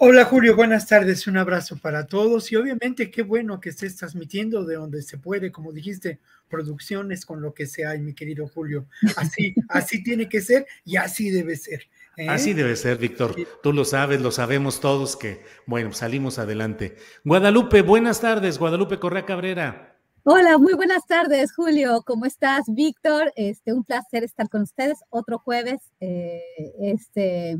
Hola Julio, buenas tardes, un abrazo para todos y obviamente qué bueno que estés transmitiendo de donde se puede, como dijiste, producciones con lo que sea, mi querido Julio. Así, así tiene que ser y así debe ser. ¿eh? Así debe ser, Víctor. Tú lo sabes, lo sabemos todos que, bueno, salimos adelante. Guadalupe, buenas tardes, Guadalupe Correa Cabrera. Hola, muy buenas tardes, Julio. ¿Cómo estás, Víctor? Este, un placer estar con ustedes otro jueves. Eh, este,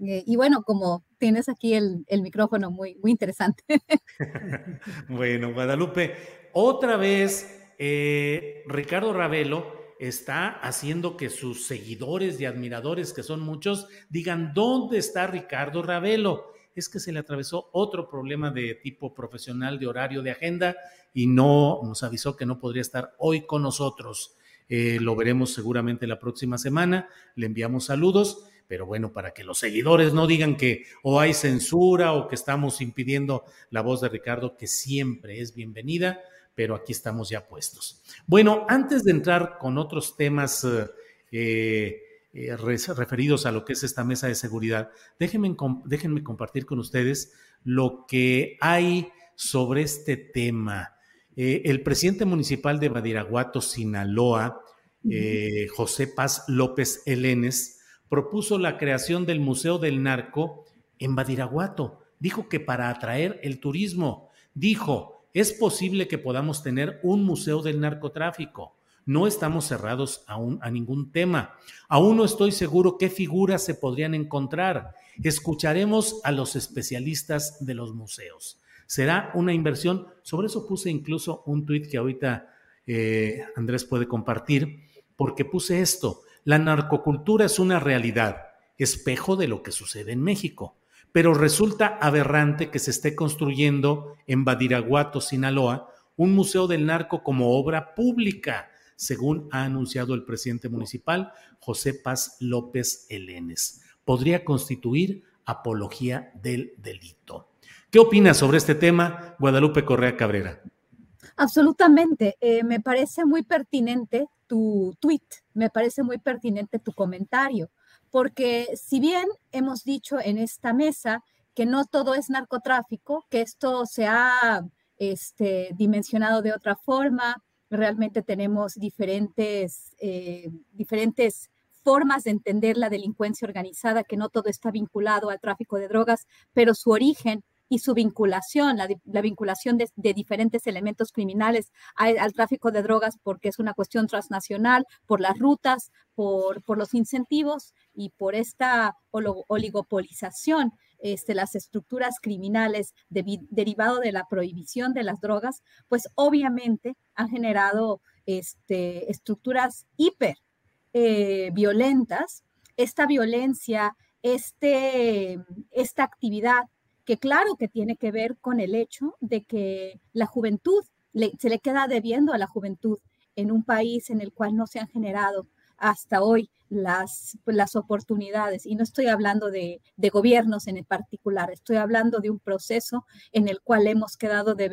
eh, y bueno, como tienes aquí el, micrófono muy, muy interesante. bueno, Guadalupe, otra vez eh, Ricardo Ravelo está haciendo que sus seguidores y admiradores, que son muchos, digan, ¿dónde está Ricardo Ravelo? Es que se le atravesó otro problema de tipo profesional, de horario, de agenda, y no nos avisó que no podría estar hoy con nosotros. Eh, lo veremos seguramente la próxima semana. Le enviamos saludos pero bueno, para que los seguidores no digan que o hay censura o que estamos impidiendo la voz de Ricardo, que siempre es bienvenida, pero aquí estamos ya puestos. Bueno, antes de entrar con otros temas eh, eh, referidos a lo que es esta mesa de seguridad, déjenme, déjenme compartir con ustedes lo que hay sobre este tema. Eh, el presidente municipal de Badiraguato, Sinaloa, José Paz López Elenes, propuso la creación del Museo del Narco en Badiraguato. Dijo que para atraer el turismo, dijo, es posible que podamos tener un museo del narcotráfico. No estamos cerrados aún a ningún tema. Aún no estoy seguro qué figuras se podrían encontrar. Escucharemos a los especialistas de los museos. Será una inversión. Sobre eso puse incluso un tuit que ahorita eh, Andrés puede compartir, porque puse esto. La narcocultura es una realidad, espejo de lo que sucede en México, pero resulta aberrante que se esté construyendo en Badiraguato, Sinaloa, un museo del narco como obra pública, según ha anunciado el presidente municipal, José Paz López Elenes. Podría constituir apología del delito. ¿Qué opinas sobre este tema, Guadalupe Correa Cabrera? Absolutamente. Eh, me parece muy pertinente tu tweet, me parece muy pertinente tu comentario, porque si bien hemos dicho en esta mesa que no todo es narcotráfico, que esto se ha este, dimensionado de otra forma, realmente tenemos diferentes, eh, diferentes formas de entender la delincuencia organizada, que no todo está vinculado al tráfico de drogas, pero su origen y su vinculación, la, vinculación de, diferentes elementos criminales al, tráfico de drogas, porque es una cuestión transnacional, por las rutas, por, los incentivos y por esta oligopolización, este, las estructuras criminales derivado de la prohibición de las drogas, pues obviamente han generado este, estructuras hiper eh, violentas. Esta violencia, este, esta actividad que claro que tiene que ver con el hecho de que la juventud se le queda debiendo a la juventud en un país en el cual no se han generado hasta hoy las, las oportunidades. Y no estoy hablando de, gobiernos en particular, estoy hablando de un proceso en el cual hemos quedado de,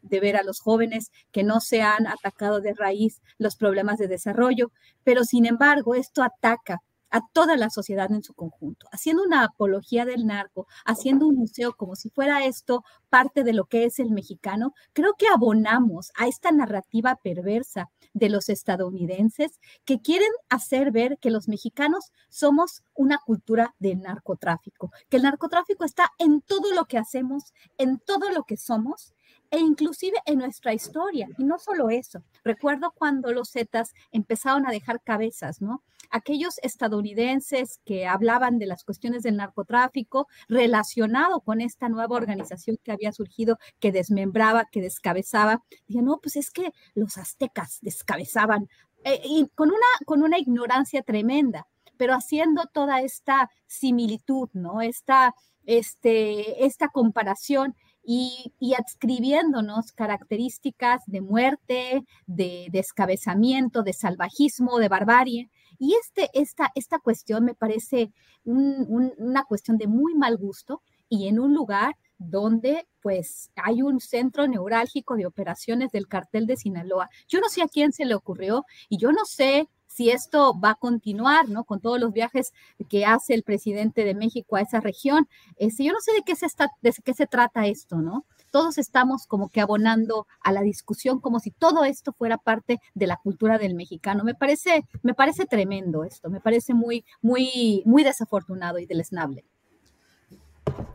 de, ver a los jóvenes que no se han atacado de raíz los problemas de desarrollo, pero sin embargo esto ataca a toda la sociedad en su conjunto, haciendo una apología del narco, haciendo un museo como si fuera esto parte de lo que es el mexicano, creo que abonamos a esta narrativa perversa de los estadounidenses que quieren hacer ver que los mexicanos somos una cultura de narcotráfico, que el narcotráfico está en todo lo que hacemos, en todo lo que somos e inclusive en nuestra historia. Y no solo eso, recuerdo cuando los Zetas empezaron a dejar cabezas, ¿no? Aquellos estadounidenses que hablaban de las cuestiones del narcotráfico relacionado con esta nueva organización que había surgido, que desmembraba, que descabezaba, decían, no, pues es que los aztecas descabezaban, eh, y con una, con una ignorancia tremenda, pero haciendo toda esta similitud, ¿no? Esta, este, esta comparación y, adscribiéndonos características de muerte, de descabezamiento, de salvajismo, de barbarie. Y este, esta, esta cuestión me parece una cuestión de muy mal gusto y en un lugar donde pues hay un centro neurálgico de operaciones del cartel de Sinaloa. Yo no sé a quién se le ocurrió y yo no sé si esto va a continuar, ¿no? Con todos los viajes que hace el presidente de México a esa región. Este, yo no sé de qué, se está, de qué se trata esto, ¿no? Todos estamos como que abonando a la discusión como si todo esto fuera parte de la cultura del mexicano. Me parece, me parece tremendo esto, me parece muy, muy, muy desafortunado y deleznable.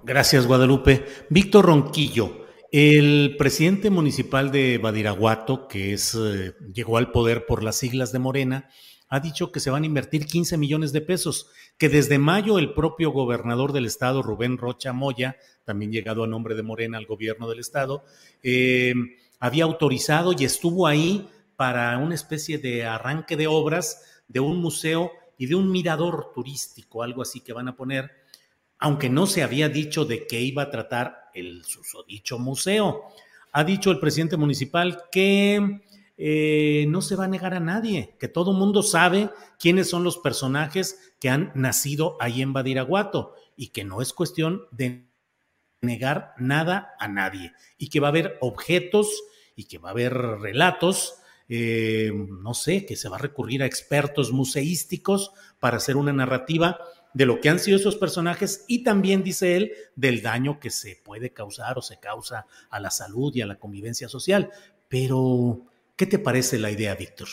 Gracias, Guadalupe. Víctor Ronquillo, el presidente municipal de Badiraguato, que es, eh, llegó al poder por las siglas de Morena, ha dicho que se van a invertir 15 millones de pesos, que desde mayo el propio gobernador del estado, Rubén Rocha Moya, también llegado a nombre de Morena al gobierno del estado, eh, había autorizado y estuvo ahí para una especie de arranque de obras de un museo y de un mirador turístico, algo así que van a poner, aunque no se había dicho de qué iba a tratar el susodicho museo. Ha dicho el presidente municipal que eh, no se va a negar a nadie, que todo mundo sabe quiénes son los personajes que han nacido ahí en Badiraguato y que no es cuestión de negar nada a nadie y que va a haber objetos y que va a haber relatos, eh, no sé, que se va a recurrir a expertos museísticos para hacer una narrativa de lo que han sido esos personajes y también, dice él, del daño que se puede causar o se causa a la salud y a la convivencia social. Pero ¿Qué te parece la idea, Víctor?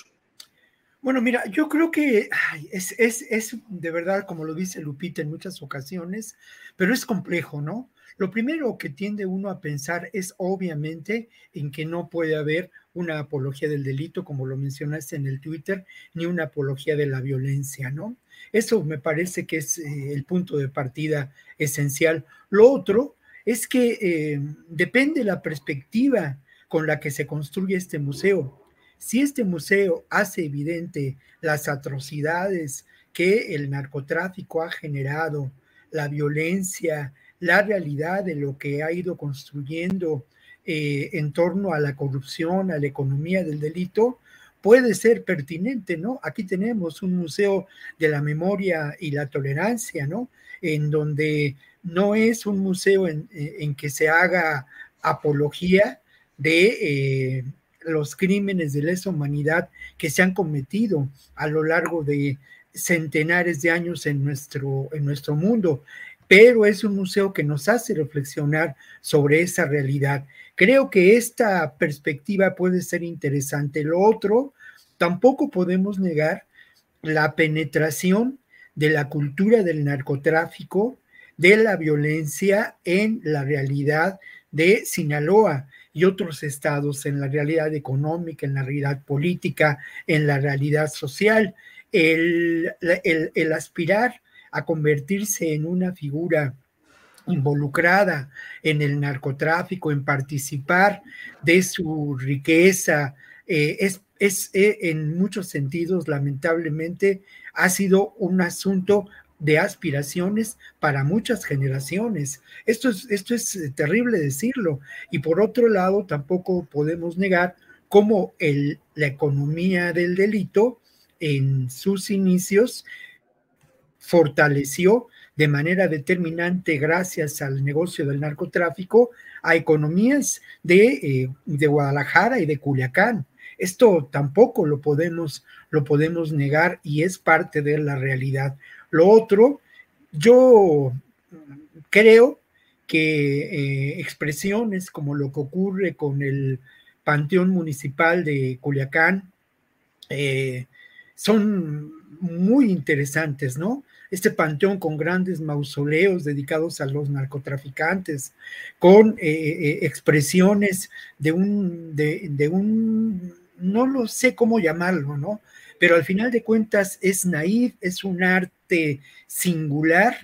Bueno, mira, yo creo que es, de verdad, como lo dice Lupita en muchas ocasiones, pero es complejo, ¿no? Lo primero que tiende uno a pensar es obviamente en que no puede haber una apología del delito, como lo mencionaste en el Twitter, ni una apología de la violencia, ¿no? Eso me parece que es eh, el punto de partida esencial. Lo otro es que eh, depende la perspectiva con la que se construye este museo. Si este museo hace evidente las atrocidades que el narcotráfico ha generado, la violencia, la realidad de lo que ha ido construyendo eh, en torno a la corrupción, a la economía del delito, puede ser pertinente, ¿no? Aquí tenemos un museo de la memoria y la tolerancia, ¿no? En donde no es un museo en, que se haga apología de eh, los crímenes de lesa humanidad que se han cometido a lo largo de centenares de años en nuestro, en nuestro mundo, pero es un museo que nos hace reflexionar sobre esa realidad. Creo que esta perspectiva puede ser interesante. Lo otro, tampoco podemos negar la penetración de la cultura del narcotráfico, de la violencia en la realidad de Sinaloa y otros estados en la realidad económica, en la realidad política, en la realidad social. El, el, aspirar a convertirse en una figura involucrada en el narcotráfico, en participar de su riqueza, eh, es, es eh, en muchos sentidos, lamentablemente, ha sido un asunto de aspiraciones para muchas generaciones. Esto es, esto es eh, terrible decirlo. Y por otro lado, tampoco podemos negar cómo el, la economía del delito en sus inicios fortaleció de manera determinante gracias al negocio del narcotráfico a economías de, eh, de Guadalajara y de Culiacán. Esto tampoco lo podemos, lo podemos negar y es parte de la realidad. Lo otro, yo creo que eh, expresiones como lo que ocurre con el Panteón Municipal de Culiacán eh, son muy interesantes, ¿no? Este panteón con grandes mausoleos dedicados a los narcotraficantes, con eh, expresiones de un, de un, no lo sé cómo llamarlo, ¿no? pero al final de cuentas es naif, es un arte singular.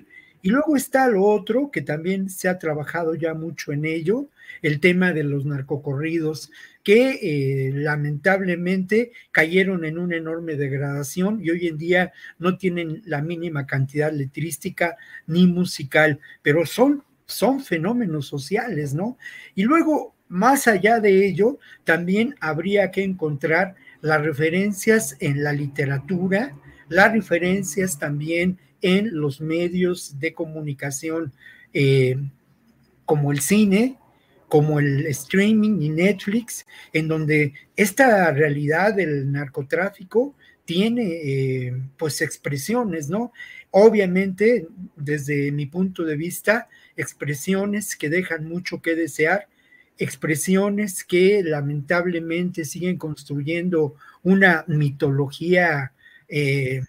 Y luego está lo otro, que también se ha trabajado ya mucho en ello, el tema de los narcocorridos, que eh, lamentablemente cayeron en una enorme degradación y hoy en día no tienen la mínima cantidad letrística ni musical, pero son, son fenómenos sociales, ¿no? Y luego, más allá de ello, también habría que encontrar las referencias en la literatura, las referencias también en los medios de comunicación eh, como el cine, como el streaming y Netflix, en donde esta realidad del narcotráfico tiene eh, pues expresiones, ¿no? Obviamente, desde mi punto de vista, expresiones que dejan mucho que desear, expresiones que lamentablemente siguen construyendo una mitología, eh,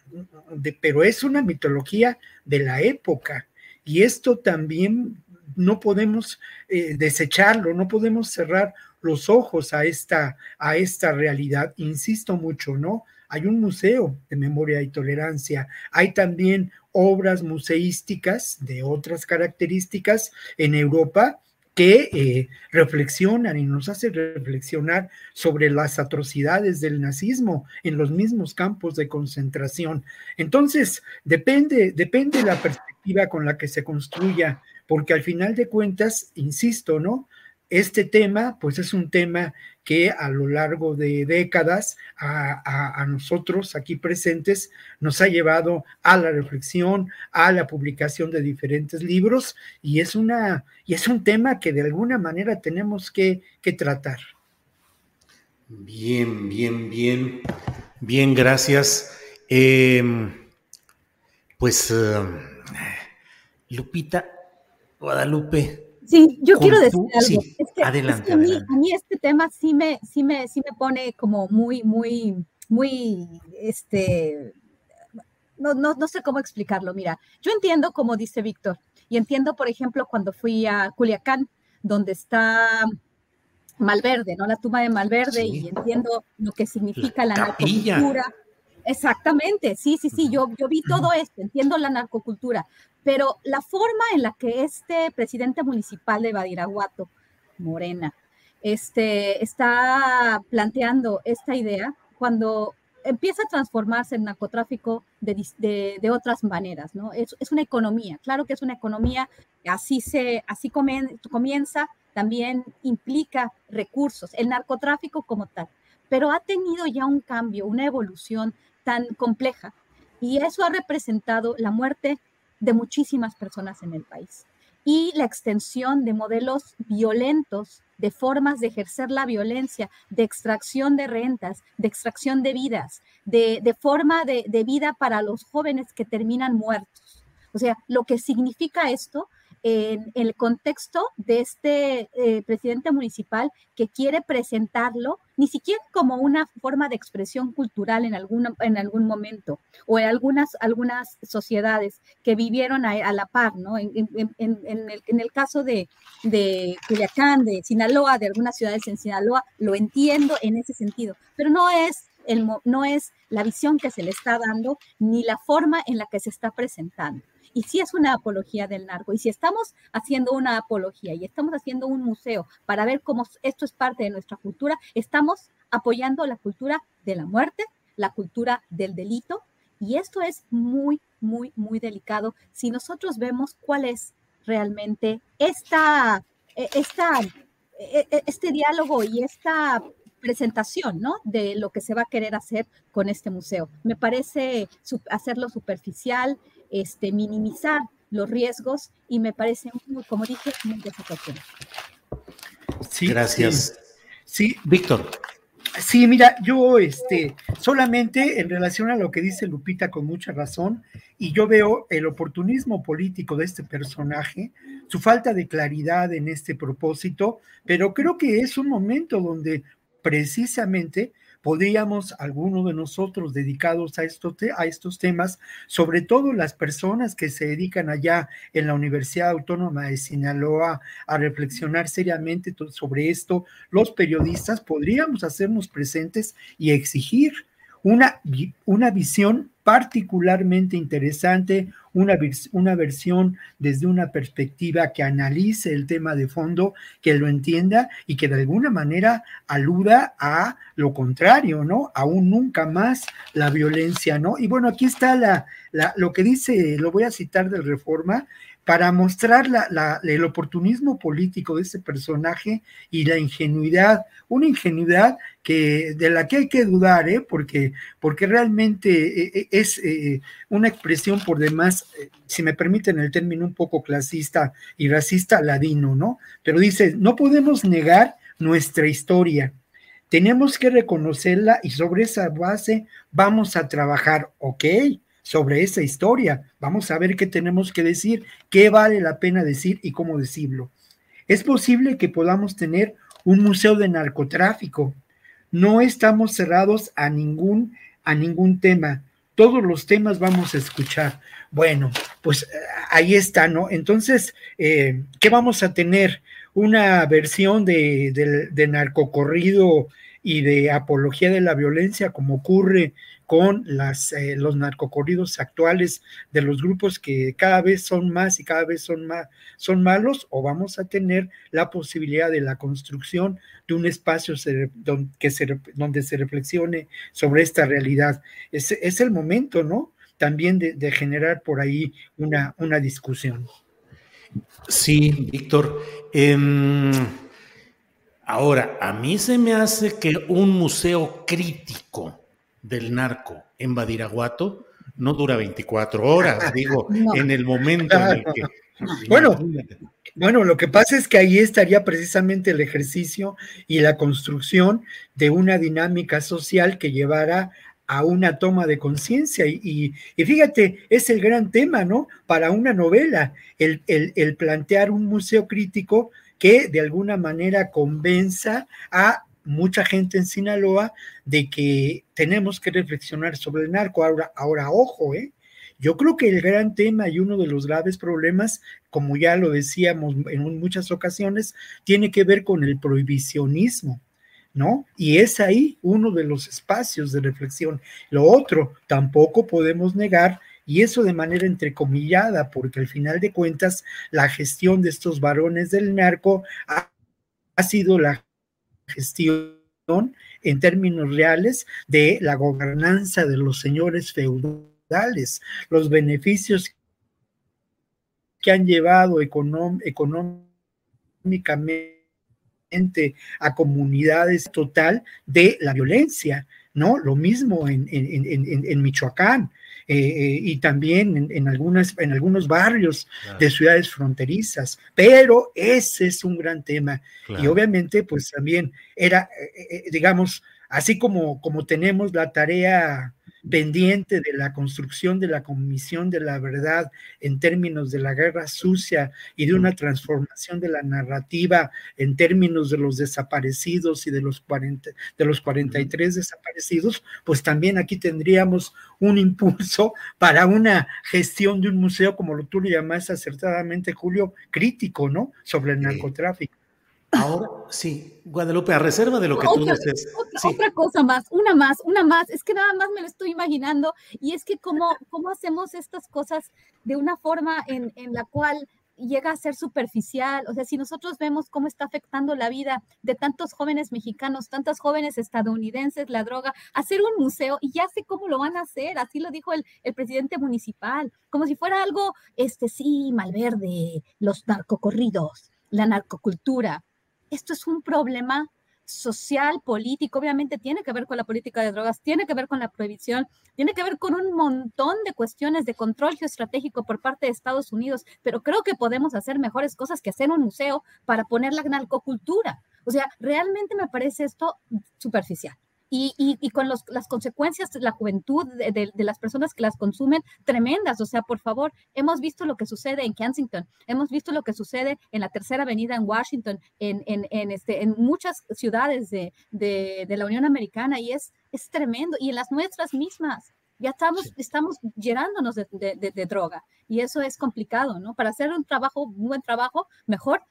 pero es una mitología de la época. Y esto también no podemos eh, desecharlo, no podemos cerrar los ojos a esta, a esta realidad. Insisto mucho, ¿no? Hay un museo de memoria y tolerancia, hay también obras museísticas de otras características en Europa que eh, reflexionan y nos hacen reflexionar sobre las atrocidades del nazismo en los mismos campos de concentración. Entonces, depende, depende la perspectiva con la que se construya, porque al final de cuentas, insisto, ¿no? Este tema, pues es un tema que a lo largo de décadas a, nosotros aquí presentes nos ha llevado a la reflexión, a la publicación de diferentes libros y es, una, y es un tema que de alguna manera tenemos que, tratar. Bien, bien, bien, bien, gracias. Em, pues, em, Lupita, Guadalupe, Sí, yo quiero decir algo. adelante, a, mí, este tema sí me, sí me, sí me pone como muy, muy, muy, este, no, no, no sé cómo explicarlo. Mira, yo entiendo como dice Víctor, y entiendo, por ejemplo, cuando fui a Culiacán, donde está Malverde, ¿no? La tumba de Malverde, y entiendo lo que significa la, la Exactamente, sí, sí, sí, yo, yo vi todo esto, entiendo la narcocultura, pero la forma en la que este presidente municipal de Badiraguato, Morena, este, está planteando esta idea, cuando empieza a transformarse en narcotráfico de, de, otras maneras, ¿no? Es, es, una economía, claro que es una economía, así, se, así comienza, también implica recursos, el narcotráfico como tal, pero ha tenido ya un cambio, una evolución tan compleja. Y eso ha representado la muerte de muchísimas personas en el país y la extensión de modelos violentos, de formas de ejercer la violencia, de extracción de rentas, de extracción de vidas, de, forma de, de vida para los jóvenes que terminan muertos. O sea, lo que significa esto en, el contexto de este eh, presidente municipal que quiere presentarlo ni siquiera como una forma de expresión cultural en, alguna, en algún momento o en algunas, algunas sociedades que vivieron a, la par, ¿no? En, el, caso de, de Culiacán, de Sinaloa, de algunas ciudades en Sinaloa, lo entiendo en ese sentido, pero no es el, no es la visión que se le está dando ni la forma en la que se está presentando y si es una apología del narco. Y si estamos haciendo una apología y estamos haciendo un museo para ver cómo esto es parte de nuestra cultura, estamos apoyando la cultura de la muerte, la cultura del delito, y esto es muy, muy, muy delicado si nosotros vemos cuál es realmente esta, e, esta, e, e, este diálogo y esta presentación, ¿no? De lo que se va a querer hacer con este museo. Me parece hacerlo superficial, este, minimizar los riesgos y me parece, muy, como dije, muy desafortunado. Sí, Gracias. Sí, Víctor. Sí, mira, yo este, solamente en relación a lo que dice Lupita con mucha razón, y yo veo el oportunismo político de este personaje, su falta de claridad en este propósito, pero creo que es un momento donde precisamente podríamos, algunos de nosotros dedicados a, esto, a estos temas, sobre todo las personas que se dedican allá en la Universidad Autónoma de Sinaloa a reflexionar seriamente sobre esto, los periodistas podríamos hacernos presentes y exigir una, una visión particularmente interesante, una, una versión desde una perspectiva que analice el tema de fondo, que lo entienda y que de alguna manera aluda a lo contrario, ¿no? Aún nunca más la violencia, ¿no? Y bueno, aquí está la, la, lo que dice, lo voy a citar del Reforma, para mostrar el oportunismo político de ese personaje y la ingenuidad, una ingenuidad que, de la que hay que dudar, ¿eh? porque, porque realmente eh, eh, es eh, una expresión por demás, si me permiten el término un poco clasista y racista, ladino, ¿no? Pero dice, no podemos negar nuestra historia, tenemos que reconocerla y sobre esa base vamos a trabajar, ¿ok? Sobre esa historia. Vamos a ver qué tenemos que decir, qué vale la pena decir y cómo decirlo. Es posible que podamos tener un museo de narcotráfico. No estamos cerrados a ningún, a ningún tema. Todos los temas vamos a escuchar. Bueno, pues eh, ahí está, ¿no? Entonces, eh, ¿qué vamos a tener? Una versión de, de, de narcocorrido y de apología de la violencia, como ocurre con las, eh, los narcocorridos actuales de los grupos que cada vez son más y cada vez son, más, son malos, o vamos a tener la posibilidad de la construcción de un espacio donde, se reflexione sobre esta realidad. Es, es el momento, ¿no? También de, generar por ahí una, una discusión. Sí, Víctor. Em, ahora, a mí se me hace que un museo crítico, del narco en Badiraguato no dura 24 horas, digo, en el momento en el que... Bueno, bueno, lo que pasa es que ahí estaría precisamente el ejercicio y la construcción de una dinámica social que llevara a una toma de conciencia. Y, y, fíjate, es el gran tema, ¿no? Para una novela, el, el, el, plantear un museo crítico que de alguna manera convenza a mucha gente en Sinaloa de que tenemos que reflexionar sobre el narco. Ahora, ahora ojo, ¿eh? Yo creo que el gran tema y uno de los graves problemas, como ya lo decíamos en muchas ocasiones, tiene que ver con el prohibicionismo, ¿no? Y es ahí uno de los espacios de reflexión. Lo otro, tampoco podemos negar, y eso de manera entrecomillada, porque al final de cuentas, la gestión de estos varones del narco ha, ha sido la gestión en términos reales de la gobernanza de los señores feudales, los beneficios que han llevado económicamente a comunidades total de la violencia, ¿no? Lo mismo en, en Michoacán. Eh, eh, y también en, algunas, en algunos barrios de ciudades fronterizas, pero ese es un gran tema. Y obviamente, pues también era, eh, digamos, así como, como tenemos la tarea pendiente de la construcción de la Comisión de la Verdad en términos de la guerra sucia y de una transformación de la narrativa en términos de los desaparecidos y de los, 40, de los 43 desaparecidos, pues también aquí tendríamos un impulso para una gestión de un museo, como lo tú le llamas acertadamente, Julio, crítico, ¿no? Sobre el narcotráfico. Ahora, sí, Guadalupe, a reserva de lo que tú dices. Otra, cosa más, una más, una más, es que nada más me lo estoy imaginando y es que cómo, cómo hacemos estas cosas de una forma en, en la cual llega a ser superficial. O sea, si nosotros vemos cómo está afectando la vida de tantos jóvenes mexicanos, tantas jóvenes estadounidenses, la droga, hacer un museo, y ya sé cómo lo van a hacer, así lo dijo el, el presidente municipal, como si fuera algo, este sí, malverde, los narcocorridos, la narcocultura. Esto es un problema social, político, obviamente tiene que ver con la política de drogas, tiene que ver con la prohibición, tiene que ver con un montón de cuestiones de control geoestratégico por parte de Estados Unidos, pero creo que podemos hacer mejores cosas que hacer un museo para poner la narcocultura. O sea, realmente me parece esto superficial y, con las consecuencias de la juventud de, las personas que las consumen tremendas. O sea, por favor, hemos visto lo que sucede en Kensington, hemos visto lo que sucede en la Tercera Avenida en Washington, en, en, este, en muchas ciudades de, la Unión Americana y es, es tremendo. Y en las nuestras mismas. Ya estamos, estamos llenándonos de, droga y eso es complicado, ¿no? Para hacer un trabajo, un buen trabajo, mejor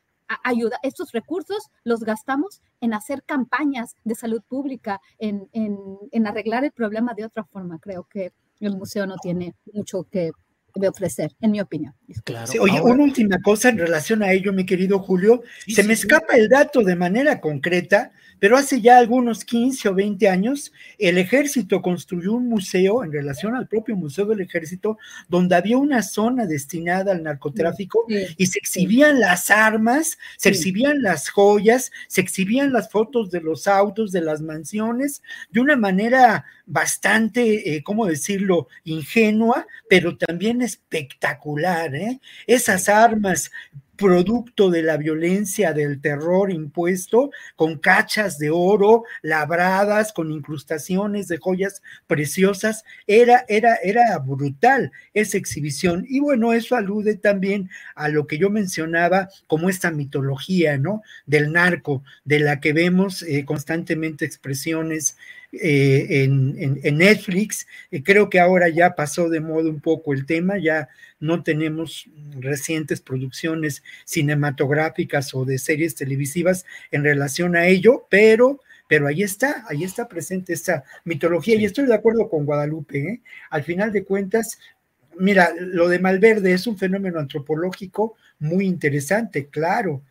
ayuda, estos recursos los gastamos en hacer campañas de salud pública, en, en, arreglar el problema de otra forma. Creo que el museo no tiene mucho que de ofrecer, en mi opinión. Claro. oye, una última cosa en relación a ello, mi querido Julio. se me escapa el dato de manera concreta, pero hace ya algunos 15 o 20 años, el ejército construyó un museo en relación al propio Museo del Ejército, donde había una zona destinada al narcotráfico y se exhibían las armas, se exhibían las joyas, se exhibían las fotos de los autos, de las mansiones, de una manera bastante, eh, ¿cómo decirlo?, ingenua, pero también espectacular, ¿eh? Esas armas producto de la violencia, del terror impuesto, con cachas de oro labradas, con incrustaciones de joyas preciosas. Era, era, era brutal esa exhibición. Y bueno, eso alude también a lo que yo mencionaba como esta mitología, ¿no? Del narco, de la que vemos eh, constantemente expresiones eh, en, Netflix. Eh, creo que ahora ya pasó de modo un poco el tema, ya no tenemos recientes producciones cinematográficas o de series televisivas en relación a ello, pero pero ahí está, ahí está presente esta mitología y estoy de acuerdo con Guadalupe. ¿eh? Al final de cuentas, mira, lo de Malverde es un fenómeno antropológico muy interesante, claro,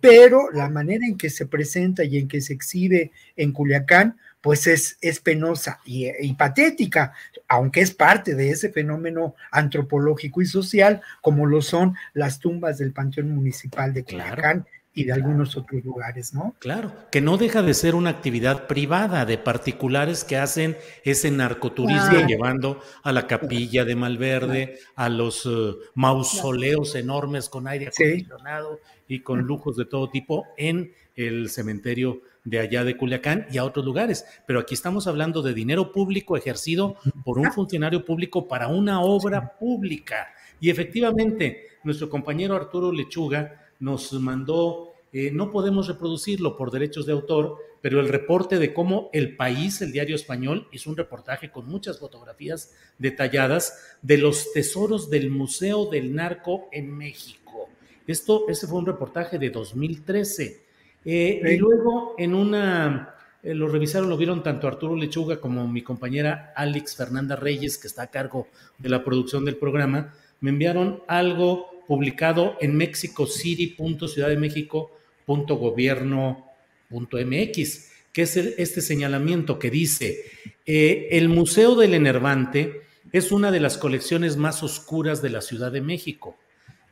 pero la manera en que se presenta y en que se exhibe en Culiacán, pues es, es penosa y, patética, aunque es parte de ese fenómeno antropológico y social, como lo son las tumbas del Panteón Municipal de Culiacán. y de algunos otros lugares, ¿no? Claro, que no deja de ser una actividad privada de particulares que hacen ese narcoturismo llevando a la capilla de Malverde, a los eh, mausoleos enormes con aire acondicionado y con lujos de todo tipo en el cementerio de allá de Culiacán y a otros lugares. Pero aquí estamos hablando de dinero público ejercido por un funcionario público para una obra pública. Y efectivamente, nuestro compañero Arturo Lechuga nos mandó, eh, no podemos reproducirlo por derechos de autor, pero el reporte de cómo El País, el diario español, hizo un reportaje con muchas fotografías detalladas de los tesoros del Museo del Narco en México. Esto, ese fue un reportaje de 2013 eh, y luego en una, eh, lo revisaron, lo vieron tanto Arturo Lechuga como mi compañera Alex Fernanda Reyes, que está a cargo de la producción del programa, me enviaron algo publicado en mexicocity.ciudaddemexico.gobierno.mx, que es este señalamiento que dice, eh, el Museo del Enervante es una de las colecciones más oscuras de la Ciudad de México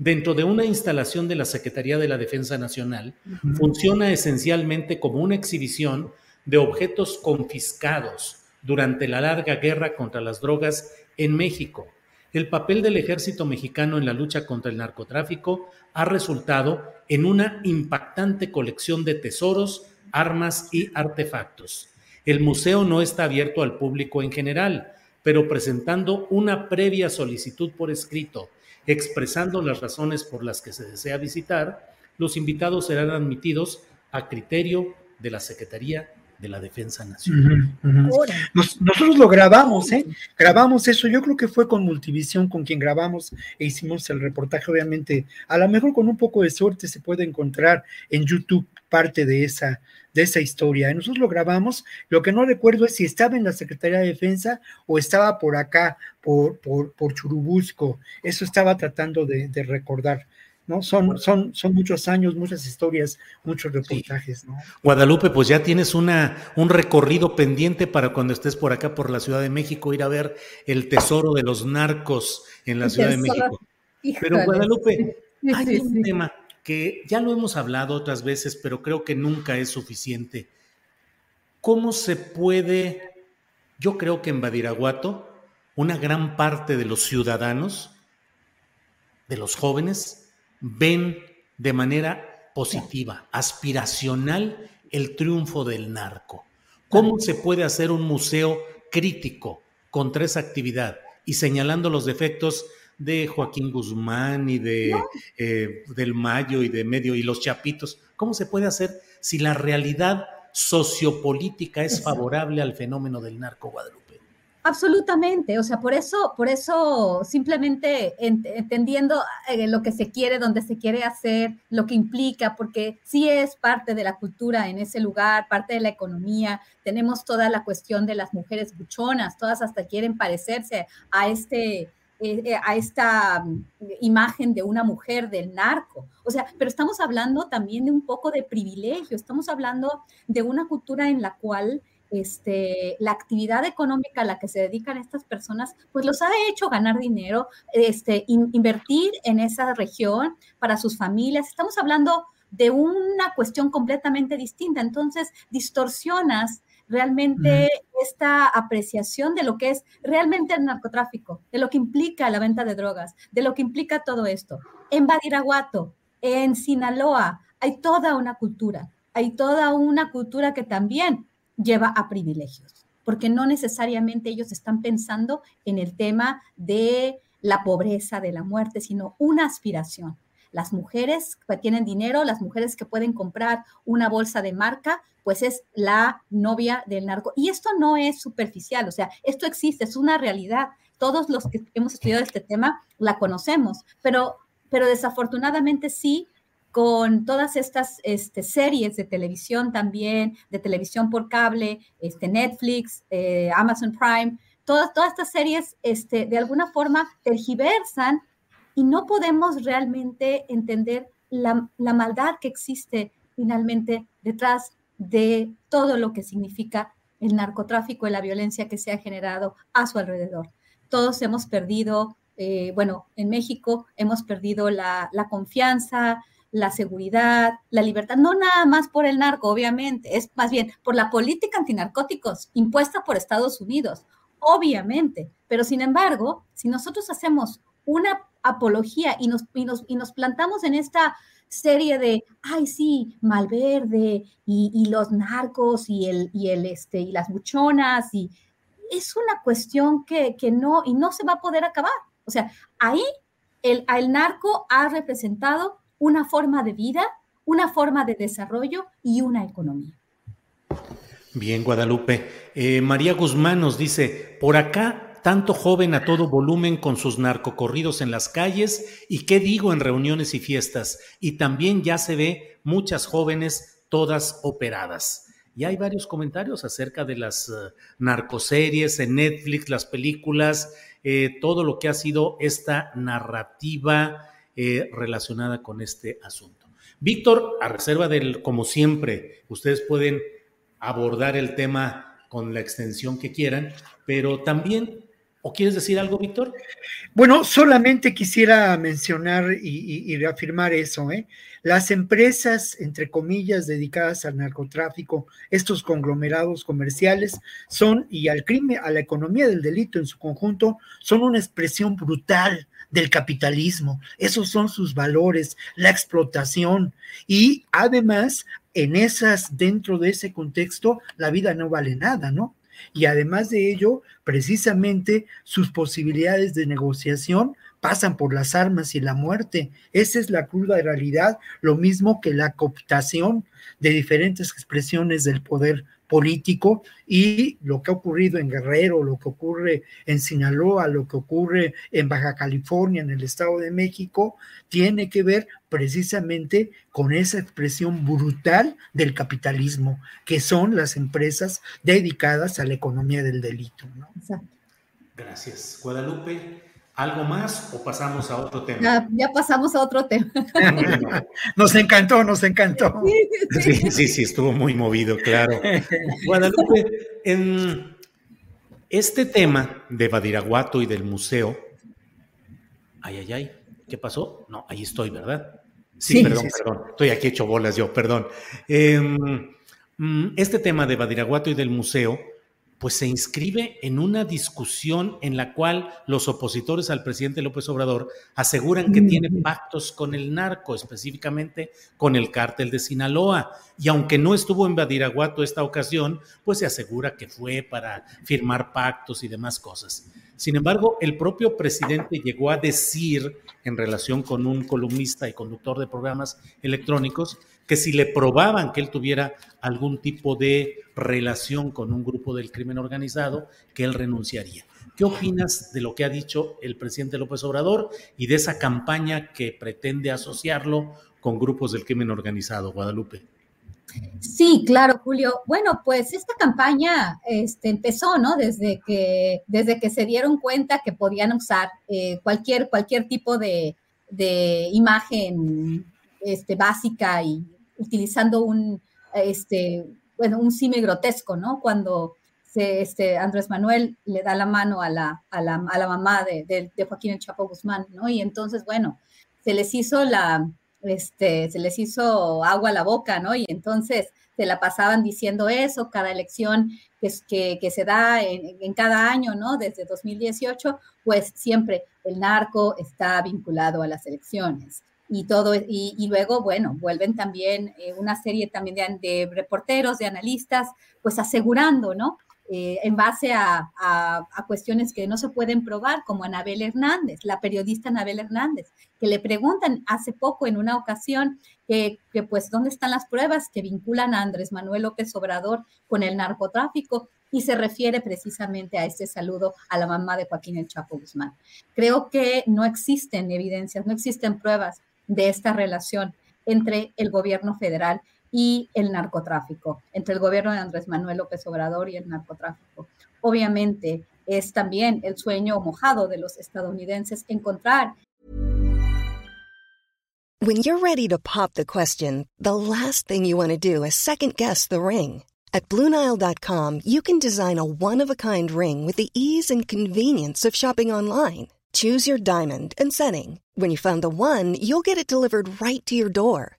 dentro de una instalación de la Secretaría de la Defensa Nacional, funciona esencialmente como una exhibición de objetos confiscados durante la larga guerra contra las drogas en México. El papel del ejército mexicano en la lucha contra el narcotráfico ha resultado en una impactante colección de tesoros, armas y artefactos. El museo no está abierto al público en general, pero presentando una previa solicitud por escrito expresando las razones por las que se desea visitar, los invitados serán admitidos a criterio de la Secretaría de la Defensa Nacional. nosotros lo grabamos, ¿eh? Grabamos eso, yo creo que fue con Multivisión con quien grabamos e hicimos el reportaje, obviamente, a lo mejor con un poco de suerte se puede encontrar en YouTube parte de esa, de esa historia. Nosotros lo grabamos, lo que no recuerdo es si estaba en la Secretaría de Defensa o estaba por acá, por, por, por Churubusco. Eso estaba tratando de, recordar. ¿no? Son, son, son muchos años, muchas historias, muchos reportajes, ¿no? Guadalupe, pues ya tienes una, un recorrido pendiente para cuando estés por acá, por la Ciudad de México, ir a ver el tesoro de los narcos en la Ciudad de México. Pero Guadalupe, hay un tema que ya lo hemos hablado otras veces, pero creo que nunca es suficiente. ¿Cómo se puede, yo creo que en Badiraguato, una gran parte de los ciudadanos, de los jóvenes, ven de manera positiva, aspiracional, el triunfo del narco. ¿Cómo se puede hacer un museo crítico contra esa actividad y señalando los defectos de Joaquín Guzmán y de eh, del Mayo y de Medio y los Chapitos? ¿Cómo se puede hacer si la realidad sociopolítica es favorable al fenómeno del narco Guadalupe? Absolutamente, o sea, por eso, por eso simplemente entendiendo eh, lo que se quiere, donde se quiere hacer, lo que implica, porque sí es parte de la cultura en ese lugar, parte de la economía. Tenemos toda la cuestión de las mujeres buchonas, todas hasta quieren parecerse a este, eh, eh, a esta mm, imagen de una mujer del narco. O sea, pero estamos hablando también de un poco de privilegio, estamos hablando de una cultura en la cual este, la actividad económica a la que se dedican estas personas, pues los ha hecho ganar dinero, este, invertir en esa región para sus familias. Estamos hablando de una cuestión completamente distinta. Entonces, distorsionas realmente esta apreciación de lo que es realmente el narcotráfico, de lo que implica la venta de drogas, de lo que implica todo esto. En Badiraguato, en Sinaloa, hay toda una cultura, hay toda una cultura que también lleva a privilegios, porque no necesariamente ellos están pensando en el tema de la pobreza, de la muerte, sino una aspiración. Las mujeres que tienen dinero, las mujeres que pueden comprar una bolsa de marca, pues es la novia del narco. Y esto no es superficial, o sea, esto existe, es una realidad. Todos los que hemos estudiado este tema la conocemos, pero, pero desafortunadamente sí con todas estas este, series de televisión también, de televisión por cable, este, Netflix, eh, Amazon Prime, todas, todas estas series este, de alguna forma tergiversan y no podemos realmente entender la, la maldad que existe finalmente detrás de todo lo que significa el narcotráfico y la violencia que se ha generado a su alrededor. Todos hemos perdido, eh, bueno, en México hemos perdido la, la confianza, la seguridad, la libertad, no nada más por el narco, obviamente, es más bien por la política antinarcóticos impuesta por Estados Unidos, obviamente, pero sin embargo, si nosotros hacemos una apología y nos, y nos, y nos plantamos en esta serie de, ay, sí, Malverde y, y los narcos y, el, y, el, este, y las buchonas, y es una cuestión que, que no, y no se va a poder acabar. O sea, ahí el, el narco ha representado una forma de vida, una forma de desarrollo y una economía. Bien, Guadalupe. Eh, María Guzmán nos dice, por acá, tanto joven a todo volumen con sus narcocorridos en las calles y qué digo en reuniones y fiestas. Y también ya se ve muchas jóvenes todas operadas. Y hay varios comentarios acerca de las uh, narcoseries en Netflix, las películas, eh, todo lo que ha sido esta narrativa eh, relacionada con este asunto. Víctor, a reserva del, como siempre, ustedes pueden abordar el tema con la extensión que quieran, pero también, ¿o quieres decir algo, Víctor? Bueno, solamente quisiera mencionar y, reafirmar eso, ¿eh? Las empresas, entre comillas, dedicadas al narcotráfico, estos conglomerados comerciales, son, y al crimen, a la economía del delito en su conjunto, son una expresión brutal del capitalismo. Esos son sus valores, la explotación. Y además, en esas, dentro de ese contexto, la vida no vale nada, ¿no? Y además de ello, precisamente sus posibilidades de negociación pasan por las armas y la muerte. Esa es la cruda realidad, lo mismo que la cooptación de diferentes expresiones del poder político y lo que ha ocurrido en Guerrero, lo que ocurre en Sinaloa, lo que ocurre en Baja California, en el Estado de México, tiene que ver precisamente con esa expresión brutal del capitalismo, que son las empresas dedicadas a la economía del delito. Gracias. Guadalupe, ¿Algo más o pasamos a otro tema? Ya, pasamos a otro tema. nos encantó, nos encantó. Sí, sí, sí, estuvo muy movido, claro. Guadalupe, en este tema de Badiraguato y del museo, ay, ay, ay, ¿qué pasó? No, ahí estoy, ¿verdad? Sí, perdón, perdón, estoy aquí hecho bolas yo, perdón. Em, mm, este tema de Badiraguato y del museo pues se inscribe en una discusión en la cual los opositores al presidente López Obrador aseguran que tiene pactos con el narco, específicamente con el cártel de Sinaloa. Y aunque no estuvo en Badiraguato esta ocasión, pues se asegura que fue para firmar pactos y demás cosas. Sin embargo, el propio presidente llegó a decir, en relación con un columnista y conductor de programas electrónicos, que si le probaban que él tuviera algún tipo de relación con un grupo del crimen organizado, que él renunciaría. ¿Qué opinas de lo que ha dicho el presidente López Obrador y de esa campaña que pretende asociarlo con grupos del crimen organizado, Guadalupe? Sí, claro, Julio. Bueno, pues esta campaña este, empezó, ¿no? Desde que, desde que se dieron cuenta que podían usar eh, cualquier, cualquier tipo de, de imagen este, básica y utilizando un, este, bueno, un cine grotesco, ¿no? Cuando se, este, Andrés Manuel le da la mano a la, a la, a la mamá de, de, Joaquín El Chapo Guzmán, ¿no? Y entonces, bueno, se les hizo la, este, se les hizo agua a la boca, ¿no? Y entonces se la pasaban diciendo eso, cada elección que, se da en, cada año, ¿no? Desde 2018, pues siempre el narco está vinculado a las elecciones y todo, y, luego, bueno, vuelven también eh, una serie también de, reporteros, de analistas, pues asegurando, ¿no? Eh, en base a, cuestiones que no se pueden probar, como Anabel Hernández, la periodista Anabel Hernández, que le preguntan hace poco en una ocasión que, que, pues, ¿dónde están las pruebas que vinculan a Andrés Manuel López Obrador con el narcotráfico? Y se refiere precisamente a este saludo a la mamá de Joaquín El Chapo Guzmán. Creo que no existen evidencias, no existen pruebas de esta relación entre el gobierno federal y el narcotráfico, entre el gobierno de Andrés Manuel López Obrador y el narcotráfico. Obviamente es también el sueño mojado de los estadounidenses encontrar. When you're ready to pop the question, the last thing you want to do is second guess the ring. At BlueNile.com you can design a one-of-a-kind ring with the ease and convenience of shopping online. Choose your diamond and setting. When you find the one, you'll get it delivered right to your door.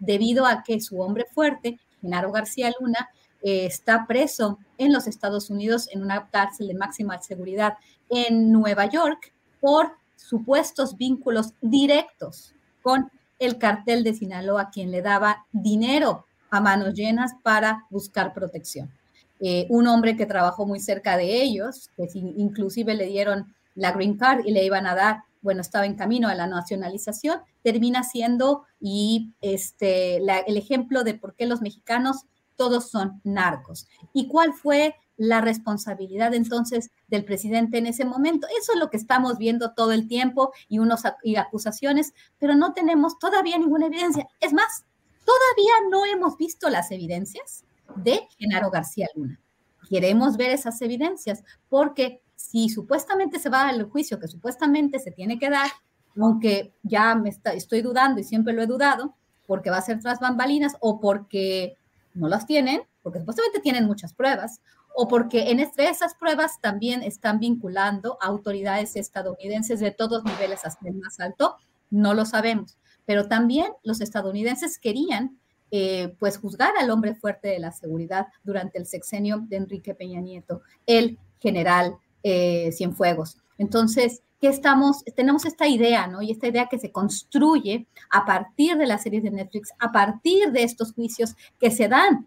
debido a que su hombre fuerte, Genaro García Luna, eh, está preso en los Estados Unidos en una cárcel de máxima seguridad en Nueva York por supuestos vínculos directos con el cartel de Sinaloa, quien le daba dinero a manos llenas para buscar protección. Eh, un hombre que trabajó muy cerca de ellos, que inclusive le dieron la green card y le iban a dar bueno, estaba en camino a la nacionalización, termina siendo y este, el ejemplo de por qué los mexicanos todos son narcos. ¿Y cuál fue la responsabilidad entonces del presidente en ese momento? Eso es lo que estamos viendo todo el tiempo y, unos, y acusaciones, pero no tenemos todavía ninguna evidencia. Es más, todavía no hemos visto las evidencias de Genaro García Luna. Queremos ver esas evidencias porque si supuestamente se va al juicio que supuestamente se tiene que dar, aunque ya me estoy dudando y siempre lo he dudado, porque va a ser tras bambalinas o porque no las tienen, porque supuestamente tienen muchas pruebas, o porque en entre esas pruebas también están vinculando a autoridades estadounidenses de todos niveles hasta el más alto, no lo sabemos. Pero también los estadounidenses querían eh, pues juzgar al hombre fuerte de la seguridad durante el sexenio de Enrique Peña Nieto, el general eh, Cienfuegos. Entonces, ¿qué estamos? Tenemos esta idea, ¿no? Y esta idea que se construye a partir de las series de Netflix, a partir de estos juicios que se dan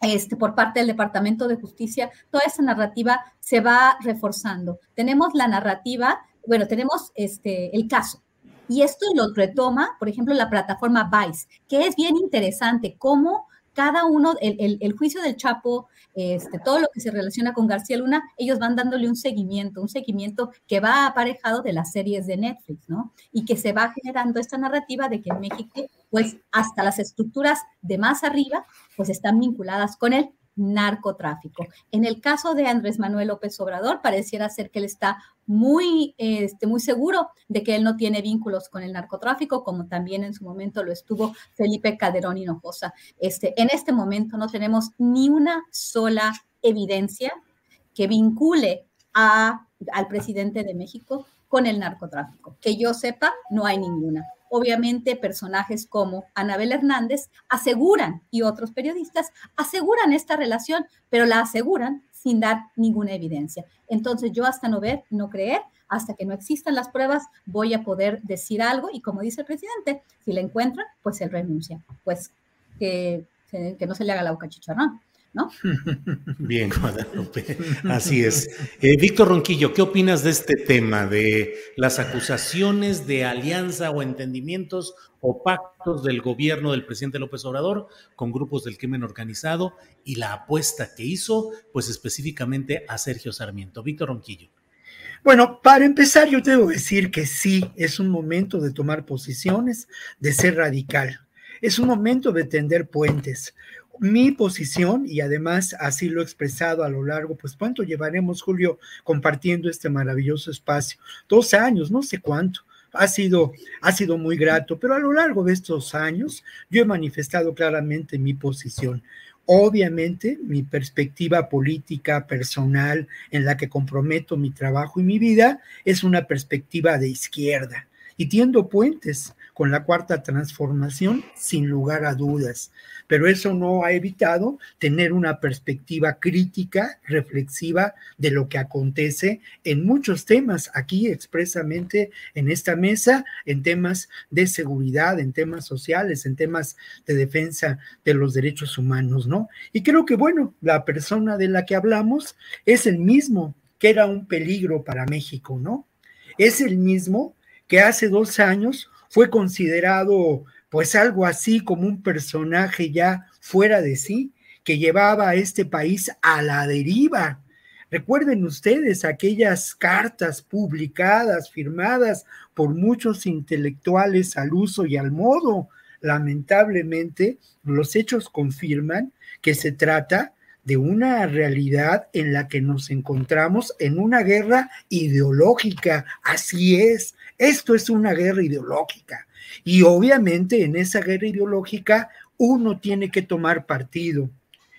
este, por parte del Departamento de Justicia, toda esa narrativa se va reforzando. Tenemos la narrativa, bueno, tenemos este, el caso, y esto lo retoma, por ejemplo, la plataforma Vice, que es bien interesante cómo cada uno, el, juicio del Chapo, este, todo lo que se relaciona con García Luna, ellos van dándole un seguimiento, un seguimiento que va aparejado de las series de Netflix, ¿no? Y que se va generando esta narrativa de que en México, pues hasta las estructuras de más arriba, pues están vinculadas con él narcotráfico. En el caso de Andrés Manuel López Obrador, pareciera ser que él está muy, este, muy seguro de que él no tiene vínculos con el narcotráfico, como también en su momento lo estuvo Felipe Calderón Hinojosa. Este, en este momento no tenemos ni una sola evidencia que vincule a, al presidente de México con el narcotráfico. Que yo sepa, no hay ninguna. Obviamente, personajes como Anabel Hernández aseguran, y otros periodistas aseguran esta relación, pero la aseguran sin dar ninguna evidencia. Entonces, yo hasta no ver, no creer, hasta que no existan las pruebas, voy a poder decir algo, y como dice el presidente, si la encuentran, pues él renuncia. Pues que, que no se le haga la boca chicharrón. ¿No? Bien, Guadalupe, así es. Eh, Víctor Ronquillo, ¿qué opinas de este tema, de las acusaciones de alianza o entendimientos o pactos del gobierno del presidente López Obrador con grupos del crimen organizado y la apuesta que hizo, pues específicamente a Sergio Sarmiento? Víctor Ronquillo. Bueno, para empezar, yo debo decir que sí, es un momento de tomar posiciones, de ser radical. Es un momento de tender puentes mi posición, y además así lo he expresado a lo largo, pues cuánto llevaremos, Julio, compartiendo este maravilloso espacio. Dos años, no sé cuánto. Ha sido, ha sido muy grato, pero a lo largo de estos años yo he manifestado claramente mi posición. Obviamente, mi perspectiva política personal en la que comprometo mi trabajo y mi vida es una perspectiva de izquierda y tiendo puentes con la cuarta transformación sin lugar a dudas pero eso no ha evitado tener una perspectiva crítica, reflexiva de lo que acontece en muchos temas aquí expresamente en esta mesa, en temas de seguridad, en temas sociales, en temas de defensa de los derechos humanos, ¿no? Y creo que, bueno, la persona de la que hablamos es el mismo que era un peligro para México, ¿no? Es el mismo que hace dos años fue considerado pues algo así como un personaje ya fuera de sí, que llevaba a este país a la deriva. Recuerden ustedes aquellas cartas publicadas, firmadas por muchos intelectuales al uso y al modo. Lamentablemente, los hechos confirman que se trata de una realidad en la que nos encontramos en una guerra ideológica. Así es, esto es una guerra ideológica. Y obviamente en esa guerra ideológica uno tiene que tomar partido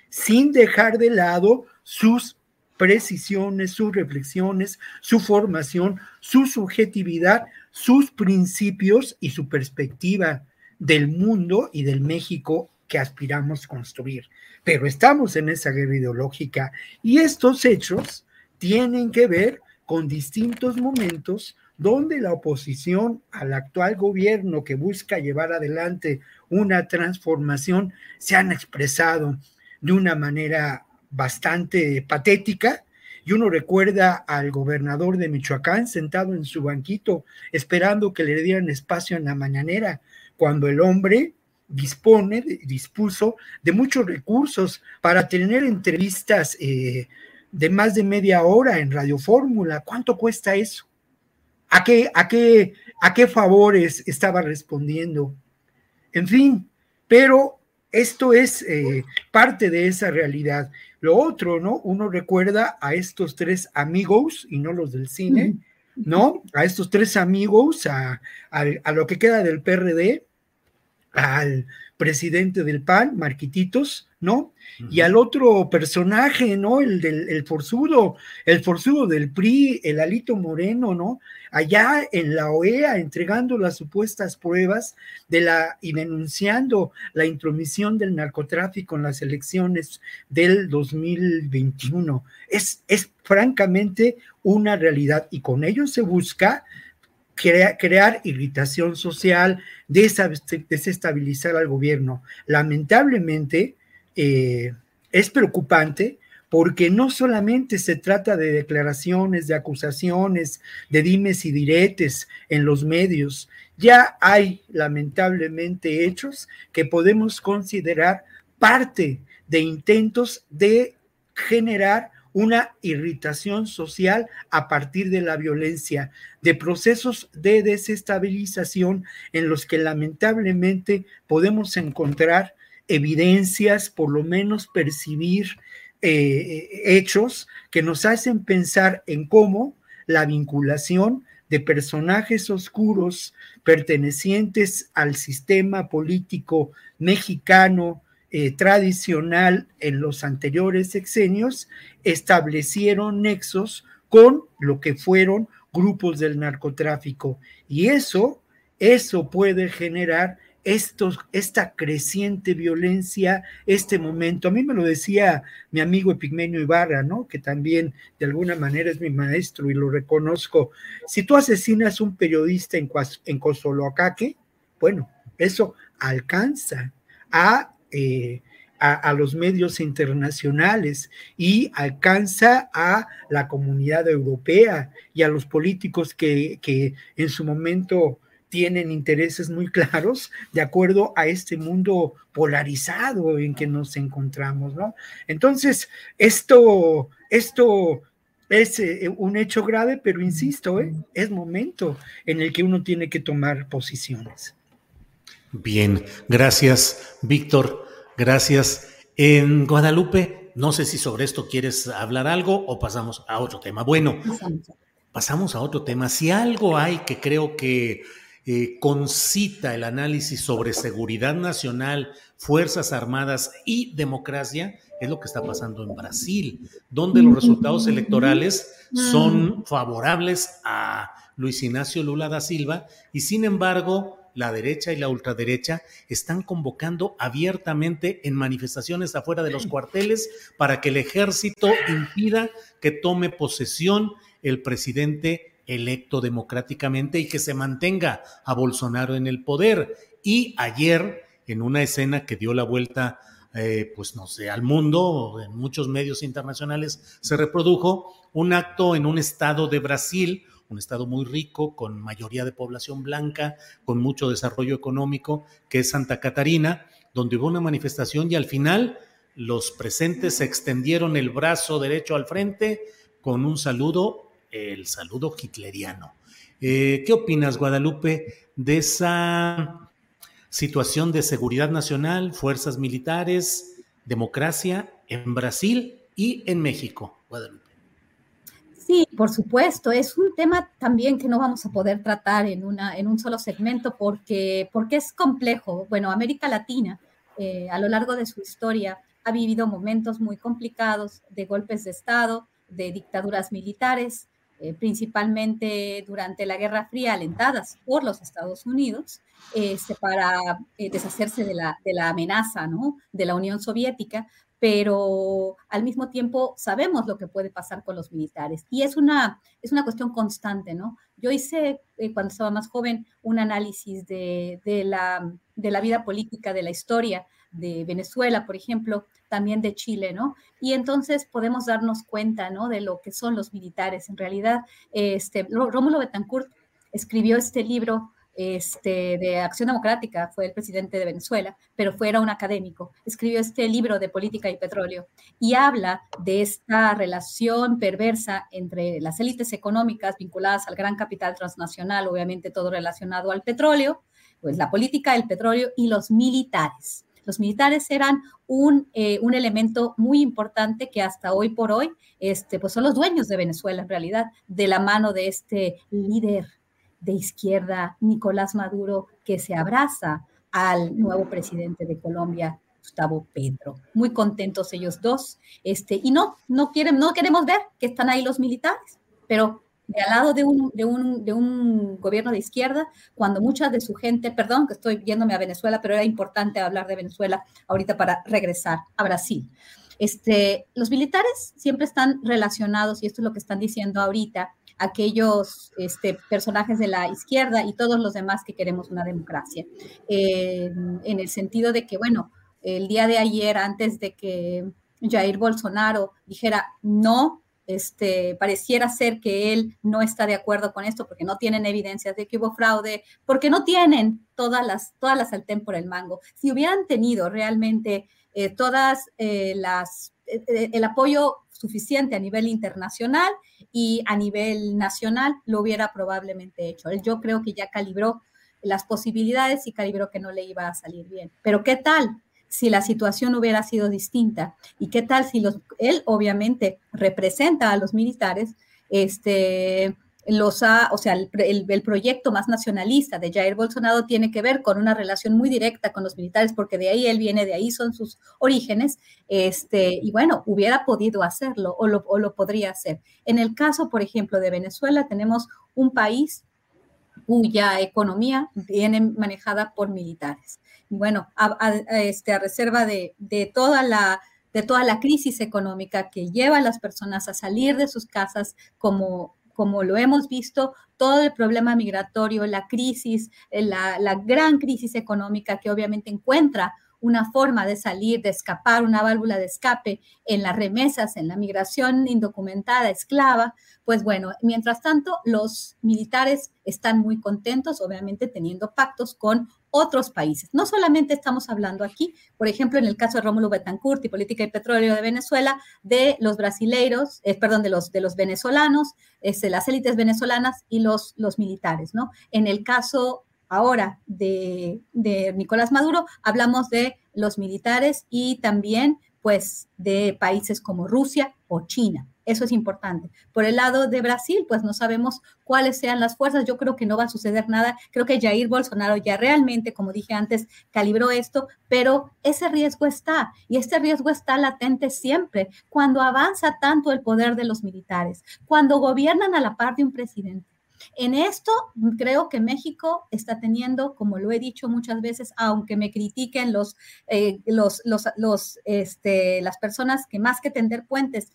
sin dejar de lado sus precisiones, sus reflexiones, su formación, su subjetividad, sus principios y su perspectiva del mundo y del México que aspiramos construir. Pero estamos en esa guerra ideológica y estos hechos tienen que ver con distintos momentos donde la oposición al actual gobierno que busca llevar adelante una transformación se han expresado de una manera bastante patética. Y uno recuerda al gobernador de Michoacán sentado en su banquito esperando que le dieran espacio en la mañanera, cuando el hombre dispone, dispuso de muchos recursos para tener entrevistas eh, de más de media hora en Radio Fórmula. ¿Cuánto cuesta eso? ¿A qué, a qué, a qué favores estaba respondiendo? En fin, pero esto es eh, parte de esa realidad. Lo otro, ¿no? Uno recuerda a estos tres amigos, y no los del cine, ¿no? A estos tres amigos, a, a, lo que queda del PRD, al presidente del PAN, Marquititos, ¿no? Y al otro personaje, ¿no? El del el forzudo, el forzudo del PRI, el Alito Moreno, ¿no? Allá en la OEA entregando las supuestas pruebas de la y denunciando la intromisión del narcotráfico en las elecciones del 2021. Es, es francamente una realidad y con ello se busca crear irritación social, desestabilizar al gobierno. Lamentablemente, eh, es preocupante porque no solamente se trata de declaraciones, de acusaciones, de dimes y diretes en los medios, ya hay lamentablemente hechos que podemos considerar parte de intentos de generar una irritación social a partir de la violencia, de procesos de desestabilización en los que lamentablemente podemos encontrar evidencias, por lo menos percibir eh, hechos que nos hacen pensar en cómo la vinculación de personajes oscuros pertenecientes al sistema político mexicano eh, tradicional en los anteriores sexenios establecieron nexos con lo que fueron grupos del narcotráfico. Y eso, eso puede generar estos, esta creciente violencia, este momento. A mí me lo decía mi amigo Epigmenio Ibarra, ¿no? Que también de alguna manera es mi maestro y lo reconozco. Si tú asesinas un periodista en, en bueno, eso alcanza a eh, a, los medios internacionales y alcanza a la comunidad europea y a los políticos que, que en su momento tienen intereses muy claros de acuerdo a este mundo polarizado en que nos encontramos, ¿no? Entonces, esto, esto es eh, un hecho grave, pero insisto, ¿eh? es momento en el que uno tiene que tomar posiciones. Bien, gracias, Víctor. Gracias. En Guadalupe, no sé si sobre esto quieres hablar algo o pasamos a otro tema. Bueno, pasamos a otro tema. Si algo hay que creo que eh, concita el análisis sobre seguridad nacional, Fuerzas Armadas y democracia, es lo que está pasando en Brasil, donde los resultados electorales son favorables a Luis Ignacio Lula da Silva y sin embargo la derecha y la ultraderecha están convocando abiertamente en manifestaciones afuera de los cuarteles para que el ejército impida que tome posesión el presidente electo democráticamente y que se mantenga a Bolsonaro en el poder. Y ayer, en una escena que dio la vuelta, eh, pues no sé, al mundo, en muchos medios internacionales se reprodujo un acto en un estado de Brasil, un estado muy rico, con mayoría de población blanca, con mucho desarrollo económico, que es Santa Catarina, donde hubo una manifestación y al final los presentes extendieron el brazo derecho al frente con un saludo, el saludo hitleriano. Eh, ¿Qué opinas, Guadalupe, de esa situación de seguridad nacional, fuerzas militares, democracia en Brasil y en México, Guadalupe? Sí, por supuesto, es un tema también que no vamos a poder tratar en, una, en un solo segmento porque, porque es complejo. Bueno, América Latina eh, a lo largo de su historia ha vivido momentos muy complicados de golpes de Estado, de dictaduras militares, eh, principalmente durante la Guerra Fría, alentadas por los Estados Unidos, este, para eh, deshacerse de la, de la amenaza ¿no? de la Unión Soviética, pero al mismo tiempo sabemos lo que puede pasar con los militares. Y es una, es una cuestión constante, ¿no? Yo hice, eh, cuando estaba más joven, un análisis de, de, la, de la vida política, de la historia de Venezuela, por ejemplo, también de Chile, ¿no? Y entonces podemos darnos cuenta, ¿no? De lo que son los militares. En realidad, este, Rómulo Betancourt escribió este libro este, de Acción Democrática, fue el presidente de Venezuela, pero fuera un académico. Escribió este libro de política y petróleo y habla de esta relación perversa entre las élites económicas vinculadas al gran capital transnacional, obviamente todo relacionado al petróleo, pues la política, el petróleo y los militares. Los militares eran un, eh, un, elemento muy importante que hasta hoy por hoy este, pues son los dueños de Venezuela en realidad, de la mano de este líder de izquierda, Nicolás Maduro, que se abraza al nuevo presidente de Colombia, Gustavo Pedro. Muy contentos ellos dos. Este, y no, no, quieren, no queremos ver que están ahí los militares, pero de al lado de un, de, un, de un gobierno de izquierda, cuando mucha de su gente, perdón que estoy yéndome a Venezuela, pero era importante hablar de Venezuela ahorita para regresar a Brasil. Este, los militares siempre están relacionados, y esto es lo que están diciendo ahorita, aquellos este, personajes de la izquierda y todos los demás que queremos una democracia. en el sentido de que, bueno, el día de ayer, antes de que Jair Bolsonaro dijera no, este, pareciera ser que él no está de acuerdo con esto porque no tienen evidencias de que hubo fraude, porque no tienen todas las, todas las saltén por el mango. Si hubieran tenido realmente eh, todas eh, las, eh, el apoyo suficiente a nivel internacional y a nivel nacional, lo hubiera probablemente hecho. Yo creo que ya calibró las posibilidades y calibró que no le iba a salir bien. Pero ¿qué tal? si la situación hubiera sido distinta? ¿Y qué tal si los, él obviamente representa a los militares, este, los o sea, el, el, proyecto más nacionalista de Jair Bolsonaro tiene que ver con una relación muy directa con los militares, porque de ahí él viene, de ahí son sus orígenes, este, y bueno, hubiera podido hacerlo o lo, o lo podría hacer. En el caso, por ejemplo, de Venezuela, tenemos un país cuya economía viene manejada por militares bueno, a, este, a reserva de, toda la, de toda la crisis económica que lleva a las personas a salir de sus casas como, como lo hemos visto, todo el problema migratorio, la crisis, la, la, gran crisis económica que obviamente encuentra una forma de salir, de escapar, una válvula de escape en las remesas, en la migración indocumentada, esclava, pues bueno, mientras tanto, los militares están muy contentos, obviamente teniendo pactos con otros países. No solamente estamos hablando aquí, por ejemplo, en el caso de Rómulo Betancourt y Política y Petróleo de Venezuela, de los brasileiros, eh, perdón, de los, de los venezolanos, este, las élites venezolanas y los, los militares, ¿no? En el caso ahora de, Nicolás Maduro, hablamos de los militares y también, pues, de países como Rusia o China. Eso es importante. Por el lado de Brasil, pues no sabemos cuáles sean las fuerzas. Yo creo que no va a suceder nada. Creo que Jair Bolsonaro ya realmente, como dije antes, calibró esto, pero ese riesgo está y este riesgo está latente siempre cuando avanza tanto el poder de los militares, cuando gobiernan a la par de un presidente. En esto creo que México está teniendo, como lo he dicho muchas veces, aunque me critiquen los, eh, los, los, los este, las personas que más que tender puentes,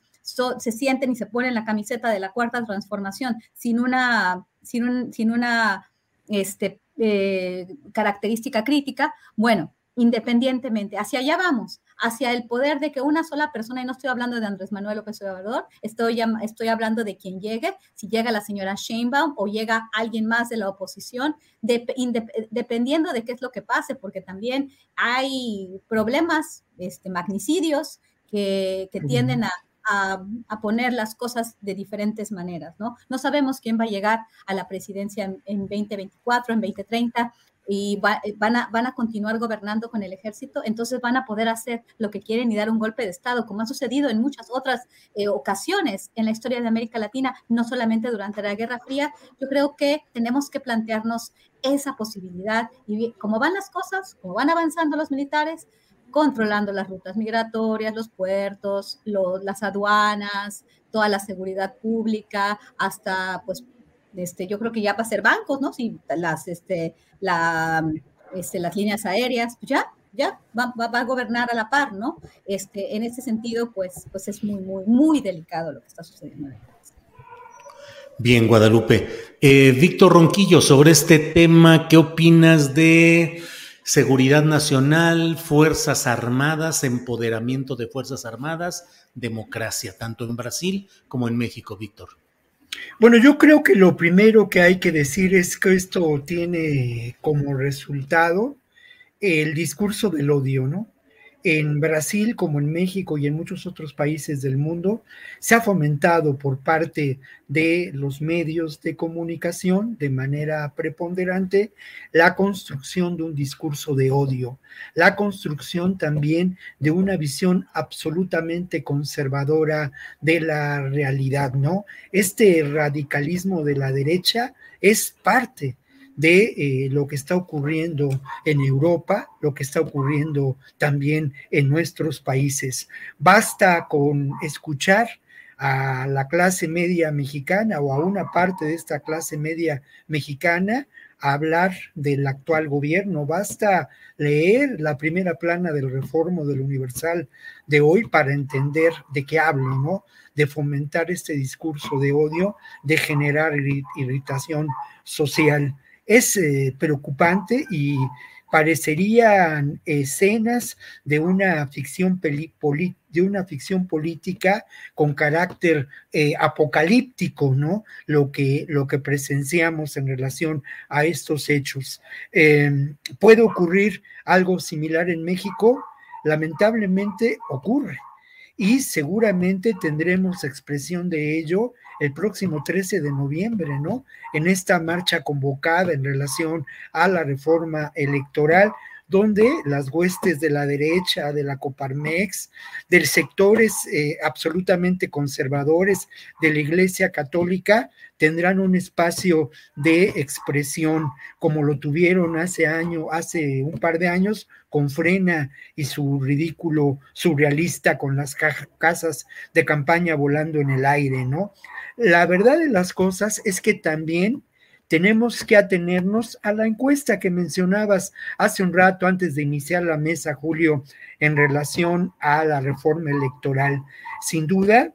se sienten y se ponen la camiseta de la cuarta transformación sin una, sin, sin una este, eh, característica crítica, bueno, independientemente, hacia allá vamos, hacia el poder de que una sola persona, y no estoy hablando de Andrés Manuel López Obrador, estoy, estoy hablando de quien llegue, si llega la señora Sheinbaum o llega alguien más de la oposición, dependiendo de qué es lo que pase, porque también hay problemas, este, magnicidios que, que tienden a, a, poner las cosas de diferentes maneras, ¿no? No sabemos quién va a llegar a la presidencia en, 2024, en 2030 y eh, van, a, van a continuar gobernando con el ejército, entonces van a poder hacer lo que quieren y dar un golpe de Estado, como ha sucedido en muchas otras eh, ocasiones en la historia de América Latina, no solamente durante la Guerra Fría. Yo creo que tenemos que plantearnos esa posibilidad y cómo van las cosas, cómo van avanzando los militares, controlando las rutas migratorias, los puertos, las aduanas, toda la seguridad pública, hasta, pues, este, yo creo que ya va a ser bancos, ¿no? Si las, este, la, este, las líneas aéreas, pues ya, ya va, va, a gobernar a la par, ¿no? Este, en ese sentido, pues, pues es muy, muy, muy delicado lo que está sucediendo. Bien, Guadalupe. Eh, Víctor Ronquillo, sobre este tema, ¿qué opinas de seguridad nacional, Fuerzas Armadas, empoderamiento de Fuerzas Armadas, democracia, tanto en Brasil como en México, Víctor. Bueno, yo creo que lo primero que hay que decir es que esto tiene como resultado el discurso del odio, ¿no? En Brasil como en México y en muchos otros países del mundo, se ha fomentado por parte de los medios de comunicación de manera preponderante la construcción de un discurso de odio, la construcción también de una visión absolutamente conservadora de la realidad, ¿no? Este radicalismo de la derecha es parte de eh, lo que está ocurriendo en Europa, lo que está ocurriendo también en nuestros países. Basta con escuchar a la clase media mexicana o a una parte de esta clase media mexicana hablar del actual gobierno. Basta leer la primera plana del Reformo del Universal de hoy para entender de qué hablo, ¿no? De fomentar este discurso de odio, de generar irritación social. Es eh, preocupante y parecerían escenas de una ficción de una ficción política con carácter eh, apocalíptico, ¿no? Lo que, lo que presenciamos en relación a estos hechos. Em, ¿Puede ocurrir algo similar en México? Lamentablemente ocurre y seguramente tendremos expresión de ello el próximo 13 de noviembre, ¿no? En esta marcha convocada en relación a la reforma electoral, donde las huestes de la derecha, de la Coparmex, de sectores eh, absolutamente conservadores de la Iglesia Católica, tendrán un espacio de expresión como lo tuvieron hace año, hace un par de años con Frena y su ridículo surrealista con las casas de campaña volando en el aire, ¿no? La verdad de las cosas es que también tenemos que atenernos a la encuesta que mencionabas hace un rato antes de iniciar la mesa, Julio, en relación a la reforma electoral. Sin duda,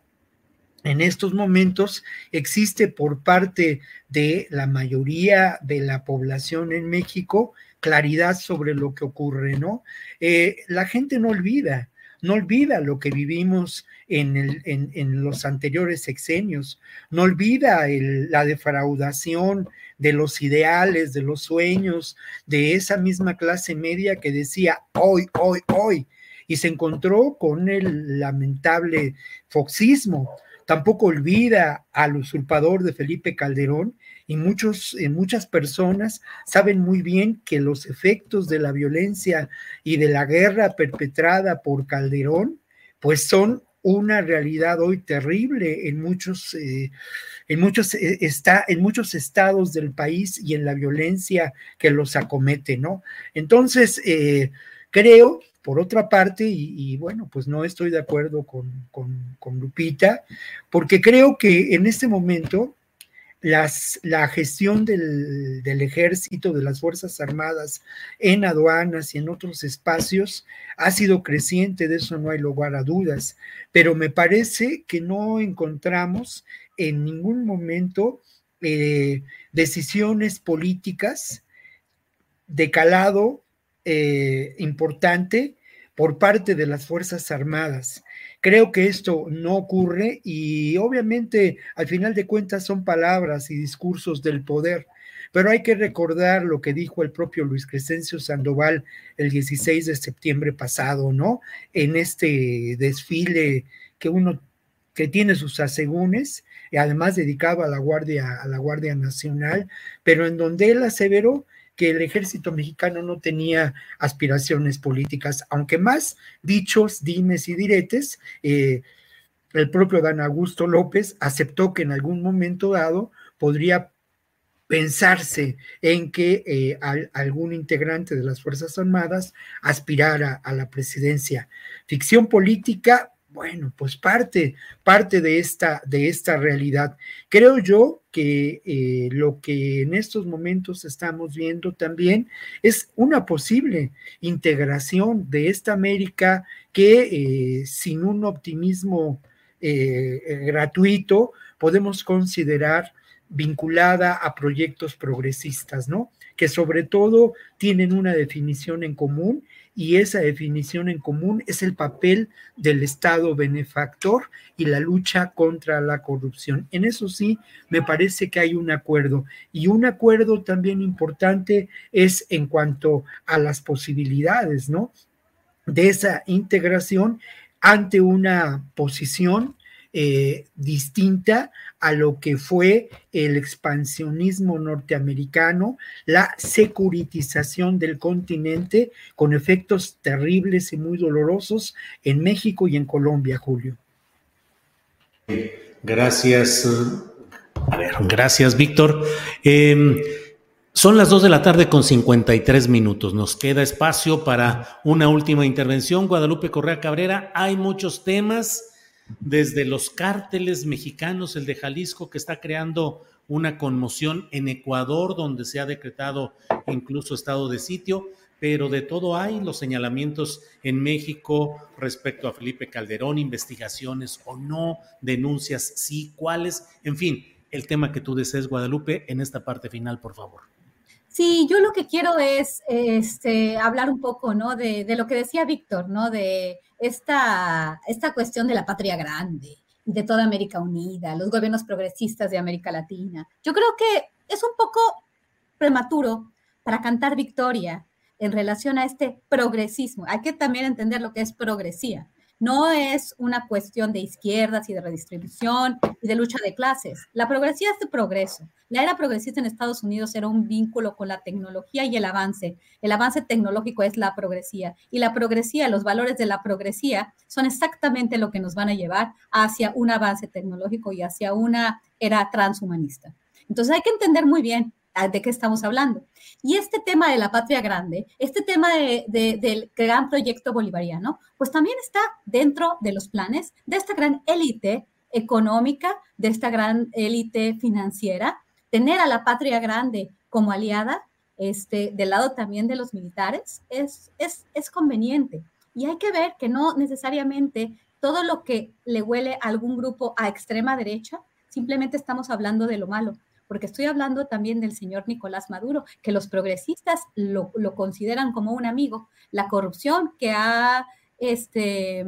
en estos momentos existe por parte de la mayoría de la población en México claridad sobre lo que ocurre, ¿no? Eh, la gente no olvida, no olvida lo que vivimos en, el, en, los anteriores sexenios, no olvida la defraudación de los ideales, de los sueños, de esa misma clase media que decía hoy, hoy, hoy, y se encontró con el lamentable foxismo. Tampoco olvida al usurpador de Felipe Calderón y muchos, eh, muchas personas saben muy bien que los efectos de la violencia y de la guerra perpetrada por Calderón, pues son una realidad hoy terrible en muchos, eh, en, muchos, eh, está, en muchos estados del país y en la violencia que los acomete, ¿no? Entonces, creo por otra parte, y, bueno, pues no estoy de acuerdo con, con, Lupita, porque creo que en este momento las, la gestión del, del, ejército, de las Fuerzas Armadas en aduanas y en otros espacios ha sido creciente, de eso no hay lugar a dudas, pero me parece que no encontramos en ningún momento eh, decisiones políticas de calado eh, importante por parte de las Fuerzas Armadas. Creo que esto no ocurre y obviamente al final de cuentas son palabras y discursos del poder, pero hay que recordar lo que dijo el propio Luis Crescencio Sandoval el 16 de septiembre pasado, ¿no? En este desfile que uno que tiene sus asegúnes, y además dedicado a la Guardia, a la Guardia Nacional, pero en donde él aseveró que el ejército mexicano no tenía aspiraciones políticas, aunque más dichos, dimes y diretes, eh, el propio Dan Augusto López aceptó que en algún momento dado podría pensarse en que eh, algún integrante de las Fuerzas Armadas aspirara a la presidencia. Ficción política, bueno, pues parte, parte de esta, de esta realidad. Creo yo que eh, lo que en estos momentos estamos viendo también es una posible integración de esta América que eh, sin un optimismo eh, gratuito podemos considerar vinculada a proyectos progresistas, ¿no? Que sobre todo tienen una definición en común y esa definición en común es el papel del Estado benefactor y la lucha contra la corrupción. En eso sí, me parece que hay un acuerdo y un acuerdo también importante es en cuanto a las posibilidades, ¿no? De esa integración ante una posición eh, distinta a lo que fue el expansionismo norteamericano, la securitización del continente con efectos terribles y muy dolorosos en México y en Colombia, Julio. Gracias. A ver, gracias, Víctor. Em, Son las 2 de la tarde con 53 minutos. Nos queda espacio para una última intervención. Guadalupe Correa Cabrera, hay muchos temas, desde los cárteles mexicanos, el de Jalisco, que está creando una conmoción en Ecuador, donde se ha decretado incluso estado de sitio, pero de todo hay los señalamientos en México respecto a Felipe Calderón, investigaciones o no, denuncias sí, cuáles, en fin, el tema que tú desees, Guadalupe, en esta parte final, por favor. Sí, yo lo que quiero es este, hablar un poco, ¿no? De, lo que decía Víctor, ¿no? De esta, esta cuestión de la patria grande y de toda América Unida, los gobiernos progresistas de América Latina. Yo creo que es un poco prematuro para cantar victoria en relación a este progresismo. Hay que también entender lo que es progresía no es una cuestión de izquierdas y de redistribución y de lucha de clases. La progresía es de progreso. La era progresista en Estados Unidos era un vínculo con la tecnología y el avance. El avance tecnológico es la progresía y la progresía, los valores de la progresía son exactamente lo que nos van a llevar hacia un avance tecnológico y hacia una era transhumanista. Entonces hay que entender muy bien de qué estamos hablando. Y este tema de la patria grande, este tema del gran proyecto bolivariano, pues también está dentro de los planes de esta gran élite económica, de esta gran élite financiera, tener a la patria grande como aliada, este, del lado también de los militares, es, es, es conveniente. Y hay que ver que no necesariamente todo lo que le huele a algún grupo a extrema derecha, simplemente estamos hablando de lo malo porque estoy hablando también del señor Nicolás Maduro, que los progresistas lo, consideran como un amigo. La corrupción que ha, este,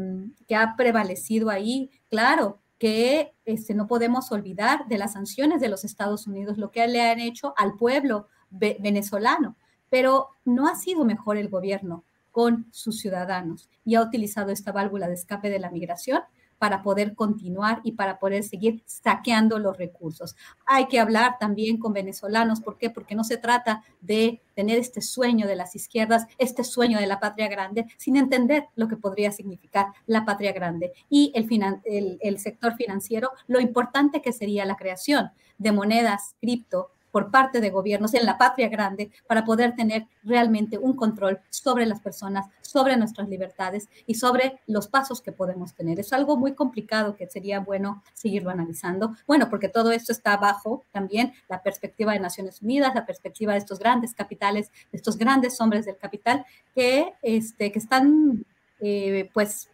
que ha prevalecido ahí, claro, que este, no podemos olvidar de las sanciones de los Estados Unidos, lo que le han hecho al pueblo venezolano, pero no ha sido mejor el gobierno con sus ciudadanos y ha utilizado esta válvula de escape de la migración para poder continuar y para poder seguir saqueando los recursos. Hay que hablar también con venezolanos, ¿por qué? Porque no se trata de tener este sueño de las izquierdas, este sueño de la patria grande, sin entender lo que podría significar la patria grande y el, sector financiero, lo importante que sería la creación de monedas cripto por parte de gobiernos en la patria grande para poder tener realmente un control sobre las personas, sobre nuestras libertades y sobre los pasos que podemos tener. Es algo muy complicado que sería bueno seguirlo analizando. Bueno, porque todo esto está bajo también la perspectiva de Naciones Unidas, la perspectiva de estos grandes capitales, de estos grandes hombres del capital que, este, que están eh, pues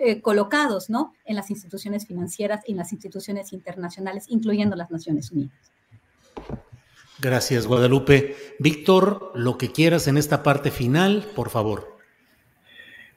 eh, colocados ¿no? en las instituciones financieras y en las instituciones internacionales, incluyendo las Naciones Unidas. Gracias, Guadalupe. Víctor, lo que quieras en esta parte final, por favor.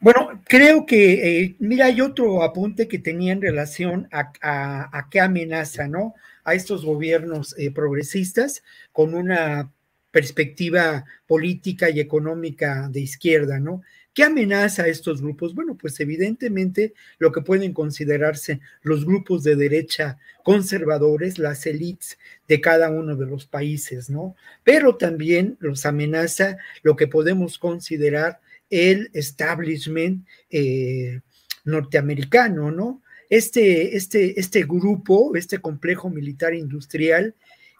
Bueno, creo que, eh, mira, hay otro apunte que tenía en relación a, qué amenaza, ¿no? A estos gobiernos eh, progresistas con una perspectiva política y económica de izquierda, ¿no? ¿Qué amenaza a estos grupos? Bueno, pues evidentemente lo que pueden considerarse los grupos de derecha conservadores, las élites de cada uno de los países, ¿no? Pero también los amenaza lo que podemos considerar el establishment eh, norteamericano, ¿no? Este, este, este grupo, este complejo militar industrial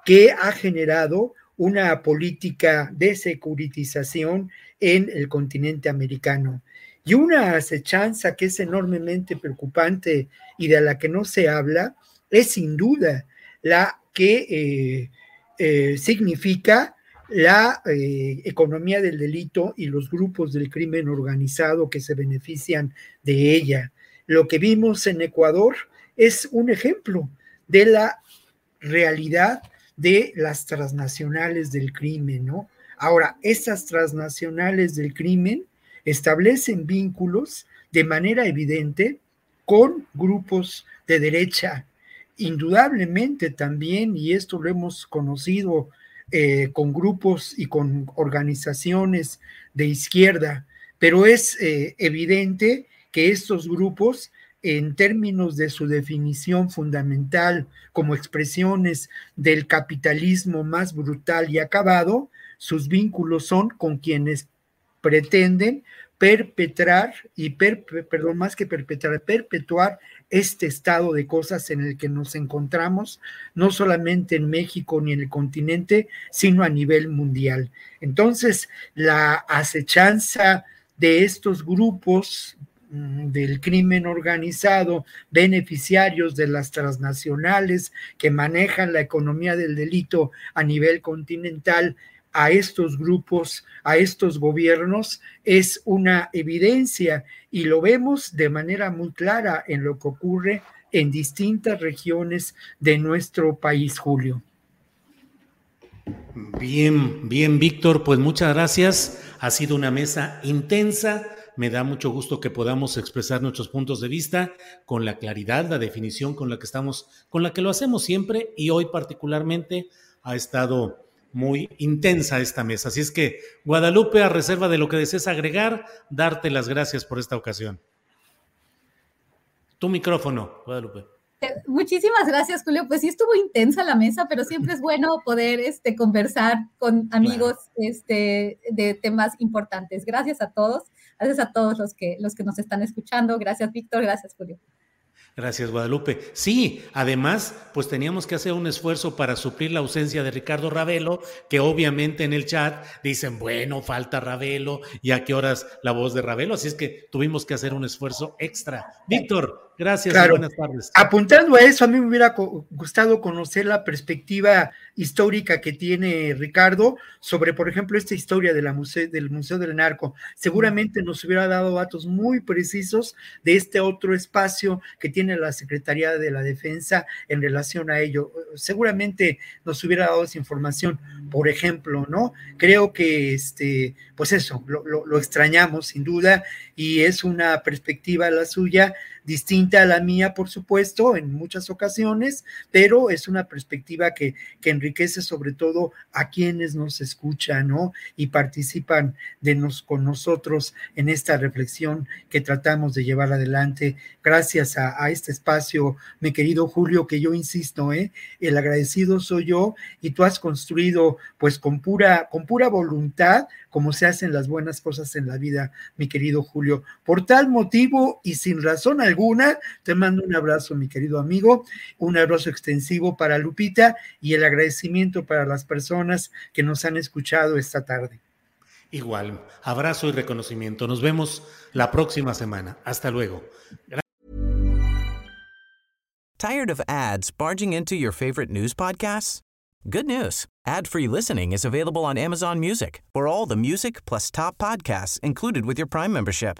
que ha generado una política de securitización en el continente americano. Y una acechanza que es enormemente preocupante y de la que no se habla es sin duda la que eh, eh, significa la eh, economía del delito y los grupos del crimen organizado que se benefician de ella. Lo que vimos en Ecuador es un ejemplo de la realidad de las transnacionales del crimen, ¿no? Ahora, estas transnacionales del crimen establecen vínculos de manera evidente con grupos de derecha, indudablemente también, y esto lo hemos conocido eh, con grupos y con organizaciones de izquierda, pero es eh, evidente que estos grupos, en términos de su definición fundamental como expresiones del capitalismo más brutal y acabado, sus vínculos son con quienes pretenden perpetrar y perdón, más que perpetrar, perpetuar este estado de cosas en el que nos encontramos, no solamente en México ni en el continente, sino a nivel mundial. Entonces, la acechanza de estos grupos mm, del crimen organizado, beneficiarios de las transnacionales que manejan la economía del delito a nivel continental, a estos grupos, a estos gobiernos, es una evidencia y lo vemos de manera muy clara en lo que ocurre en distintas regiones de nuestro país, Julio. Bien, bien, Víctor, pues muchas gracias. Ha sido una mesa intensa. Me da mucho gusto que podamos expresar nuestros puntos de vista con la claridad, la definición con la que estamos, con la que lo hacemos siempre y hoy particularmente ha estado muy intensa esta mesa. Así es que, Guadalupe, a reserva de lo que desees agregar, darte las gracias por esta ocasión. Tu micrófono, Guadalupe. Eh, muchísimas gracias, Julio. Pues sí estuvo intensa la mesa, pero siempre es bueno poder este, conversar con amigos este, de temas importantes. Gracias a todos, gracias a todos los que, los que nos están escuchando. Gracias, Víctor. Gracias, Julio. Gracias, Guadalupe. Sí, además, pues teníamos que hacer un esfuerzo para suplir la ausencia de Ricardo Ravelo, que obviamente en el chat dicen, bueno, falta Ravelo, y a qué horas la voz de Ravelo, así es que tuvimos que hacer un esfuerzo extra. Víctor, Gracias buenas tardes. Apuntando a eso, a mí me hubiera gustado conocer la perspectiva histórica que tiene Ricardo sobre, por ejemplo, esta historia de la del Museo del Narco. Seguramente nos hubiera dado datos muy precisos de este otro espacio que tiene la Secretaría de la Defensa en relación a ello. Seguramente nos hubiera dado esa información, por ejemplo, ¿no? Creo que, este, pues eso, lo, lo extrañamos sin duda y es una perspectiva la suya distinta a la mía, por supuesto, en muchas ocasiones, pero es una perspectiva que, que enriquece sobre todo a quienes nos escuchan, ¿no? Y participan de nos, con nosotros en esta reflexión que tratamos de llevar adelante. Gracias a, este espacio, mi querido Julio, que yo insisto, ¿eh? El agradecido soy yo y tú has construido, pues con pura, con pura voluntad, como se hacen las buenas cosas en la vida, mi querido Julio. Por tal motivo y sin razón alguna, te mando un abrazo, mi querido amigo, un abrazo extensivo para Lupita y el agradecimiento para las personas que nos han escuchado esta tarde. Igual, abrazo y reconocimiento. Nos vemos la próxima semana. Hasta luego. Tired of ads barging into your favorite news podcasts? Good news. Ad-free listening is available on Amazon Music for all the music plus top podcasts included with your Prime membership.